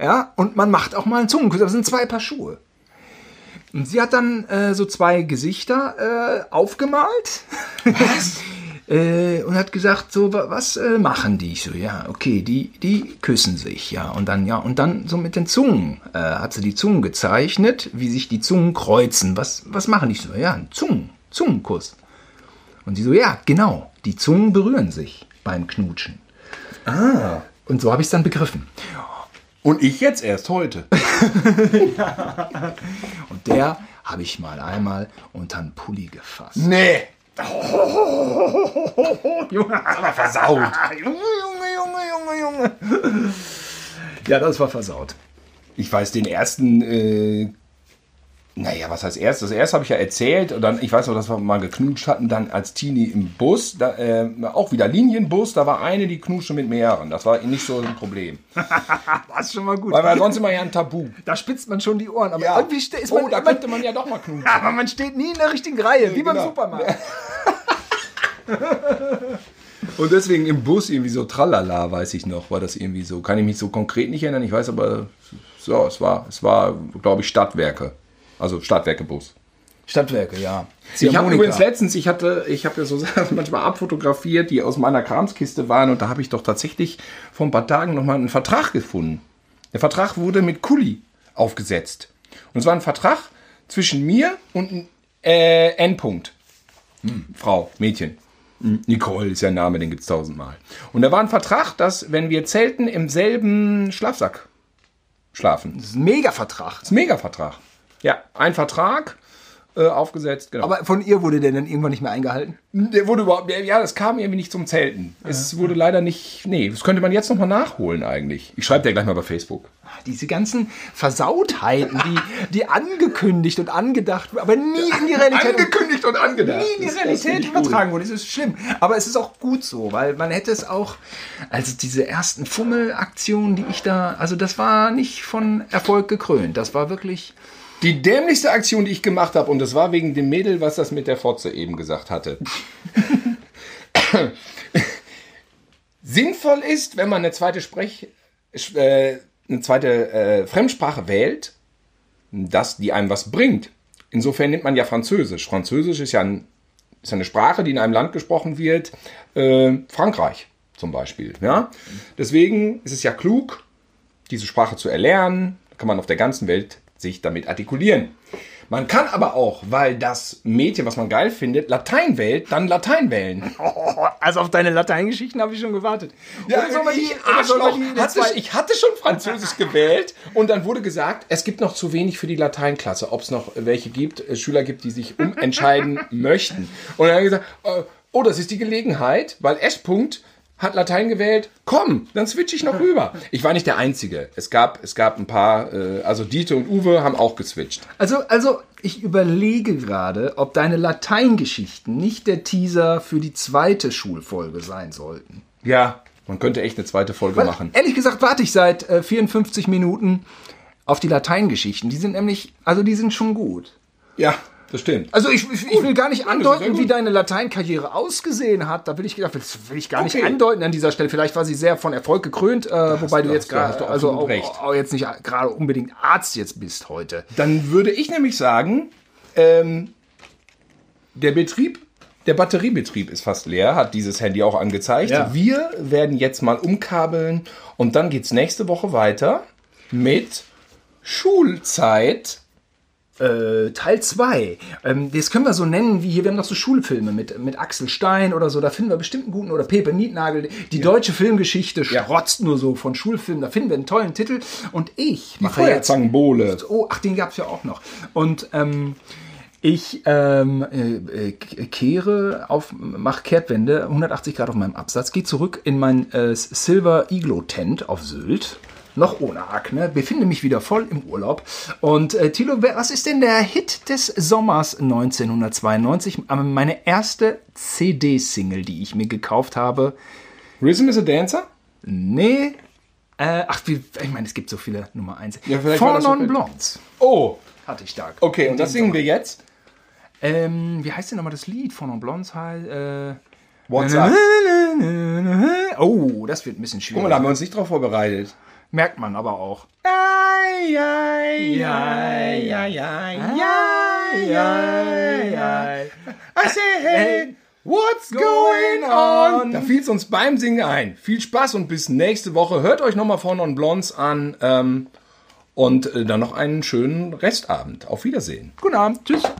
ja, und man macht auch mal einen Zungenkuss. Das sind zwei Paar Schuhe. Und sie hat dann äh, so zwei Gesichter äh, aufgemalt. Was? äh, und hat gesagt, so, wa- was äh, machen die? Ich so, ja, okay, die, die küssen sich, ja. Und dann, ja, und dann so mit den Zungen, äh, hat sie die Zungen gezeichnet, wie sich die Zungen kreuzen. Was, was machen die? Ich so, ja, ein Zungen, Zungenkuss. Und sie so, ja, genau, die Zungen berühren sich beim Knutschen. Ah. Und so habe ich es dann begriffen. Und ich jetzt erst heute. Und der habe ich mal einmal unter den Pulli gefasst. Nee. Junge, Aber versaut. Junge, Junge, Junge, Junge. Ja, das war versaut. Ich weiß den ersten, äh, naja, was heißt erst? Das erste habe ich ja erzählt und dann, ich weiß noch, dass wir mal geknutscht hatten, dann als Teenie im Bus, da, äh, auch wieder Linienbus, da war eine, die knutschte mit mehreren. Das war nicht so ein Problem. Das ist schon mal gut. Weil war sonst immer ja ein Tabu. da spitzt man schon die Ohren. Aber Ja. irgendwie ist oh, man, da man, könnte man ja doch mal knutschen. aber man steht nie in der richtigen Reihe, wie beim genau. Supermarkt. Und deswegen im Bus irgendwie so tralala, weiß ich noch, war das irgendwie so. Kann ich mich so konkret nicht erinnern, ich weiß aber, so, es war, es war, glaube ich, Stadtwerke. Also Stadtwerke-Bus. Stadtwerke, ja. Ich habe übrigens letztens, ich hatte, ich habe ja so Sachen manchmal abfotografiert, die aus meiner Kramskiste waren und da habe ich doch tatsächlich vor ein paar Tagen nochmal einen Vertrag gefunden. Der Vertrag wurde mit Kuli aufgesetzt. Und es war ein Vertrag zwischen mir und einem äh, Endpunkt. Hm, Frau, Mädchen. Hm, Nicole ist ja ein Name, den gibt's tausendmal. Und da war ein Vertrag, dass wenn wir zelten, im selben Schlafsack schlafen. Das ist ein Mega-Vertrag. Das ist ein Mega-Vertrag. Ja, ein Vertrag äh, aufgesetzt, genau. Aber von ihr wurde der dann irgendwann nicht mehr eingehalten? Der wurde überhaupt, ja, das kam irgendwie nicht zum Zelten. Es wurde leider nicht, nee, das könnte man jetzt nochmal nachholen eigentlich. Ich schreibe dir gleich mal bei Facebook. Diese ganzen Versautheiten, die, die angekündigt und angedacht, aber nie in die Realität. Angekündigt und angedacht. nie in die Realität übertragen wurde. Das ist schlimm. Aber es ist auch gut so, weil man hätte es auch, also diese ersten Fummelaktionen, die ich da, also das war nicht von Erfolg gekrönt. Das war wirklich, Die dämlichste Aktion, die ich gemacht habe, und das war wegen dem Mädel, was das mit der Fotze eben gesagt hatte. Sinnvoll ist, wenn man eine zweite Sprech, äh, eine zweite äh, Fremdsprache wählt, dass die einem was bringt. Insofern nimmt man ja Französisch. Französisch ist ja, ein, ist eine Sprache, die in einem Land gesprochen wird, äh, Frankreich zum Beispiel. Ja? Deswegen ist es ja klug, diese Sprache zu erlernen, kann man auf der ganzen Welt sich damit artikulieren. Man kann aber auch, weil das Mädchen, was man geil findet, Latein wählt, dann Latein wählen. also auf deine Lateingeschichten habe ich schon gewartet. Ja, Oder soll man die- soll man die hatte, ich hatte schon Französisch gewählt und dann wurde gesagt, es gibt noch zu wenig für die Lateinklasse, ob es noch welche gibt, äh, Schüler gibt, die sich umentscheiden möchten. Und dann habe ich gesagt, äh, oh, das ist die Gelegenheit, weil S. -Punkt hat Latein gewählt. Komm, dann switche ich noch rüber. Ich war nicht der Einzige. Es gab, es gab ein paar, äh, also Dieter und Uwe haben auch geswitcht. Also, also ich überlege gerade, ob deine Lateingeschichten nicht der Teaser für die zweite Schulfolge sein sollten. Ja, man könnte echt eine zweite Folge Weil, machen. Ehrlich gesagt warte ich seit äh, 54 Minuten auf die Lateingeschichten. Die sind nämlich, also die sind schon gut. Ja, das stimmt. Also ich, ich, ich will gar nicht andeuten, wie deine Lateinkarriere ausgesehen hat. Da will ich, das will ich gar nicht Okay. andeuten an dieser Stelle. Vielleicht war sie sehr von Erfolg gekrönt, äh, wobei du du- jetzt gerade also auch, recht. auch jetzt nicht gerade unbedingt Arzt jetzt bist heute. Dann würde ich nämlich sagen, ähm, der Betrieb, der Batteriebetrieb ist fast leer, hat dieses Handy auch angezeigt. Ja. Wir werden jetzt mal umkabeln und dann geht's nächste Woche weiter mit Schulzeit. Äh, Teil 2. Ähm, das können wir so nennen, wie hier, wir haben noch so Schulfilme mit, mit Axel Stein oder so, da finden wir bestimmt einen guten, oder Pepe Nietnagel. Die deutsche Filmgeschichte strotzt nur so von Schulfilmen, da finden wir einen tollen Titel. Und ich mache jetzt Feuerzangenbowle. Oh, ach, den gab's ja auch noch. Und ähm, ich ähm, äh, äh, kehre auf, mach Kehrtwende 180 Grad auf meinem Absatz, gehe zurück in mein äh, Silver Iglo Tent auf Sylt. Noch ohne Akne, befinde mich wieder voll im Urlaub. Und äh, Thilo, was ist denn der Hit des Sommers 1992? Ähm, Meine erste CD-Single, die ich mir gekauft habe. Rhythm is a Dancer? Nee. Äh, ach, wie, ich meine, es gibt so viele Nummer 1. Ja, Four Non Blondes Oh, hatte ich da. okay, und das singen wir jetzt? Ähm, wie heißt denn nochmal das Lied von Non Blondes? Halt, äh, What's up? Oh, das wird ein bisschen Guck schwierig. mal, da haben wir uns nicht drauf vorbereitet. Merkt man aber auch. Ai, ai, ai, ai, ai, ai, ai, ai. I say, hey, what's going on? Da fiel es uns beim Singen ein. Viel Spaß und bis nächste Woche. Hört euch nochmal von Non Blondes an ähm, und äh, dann noch einen schönen Restabend. Auf Wiedersehen. Guten Abend. Tschüss.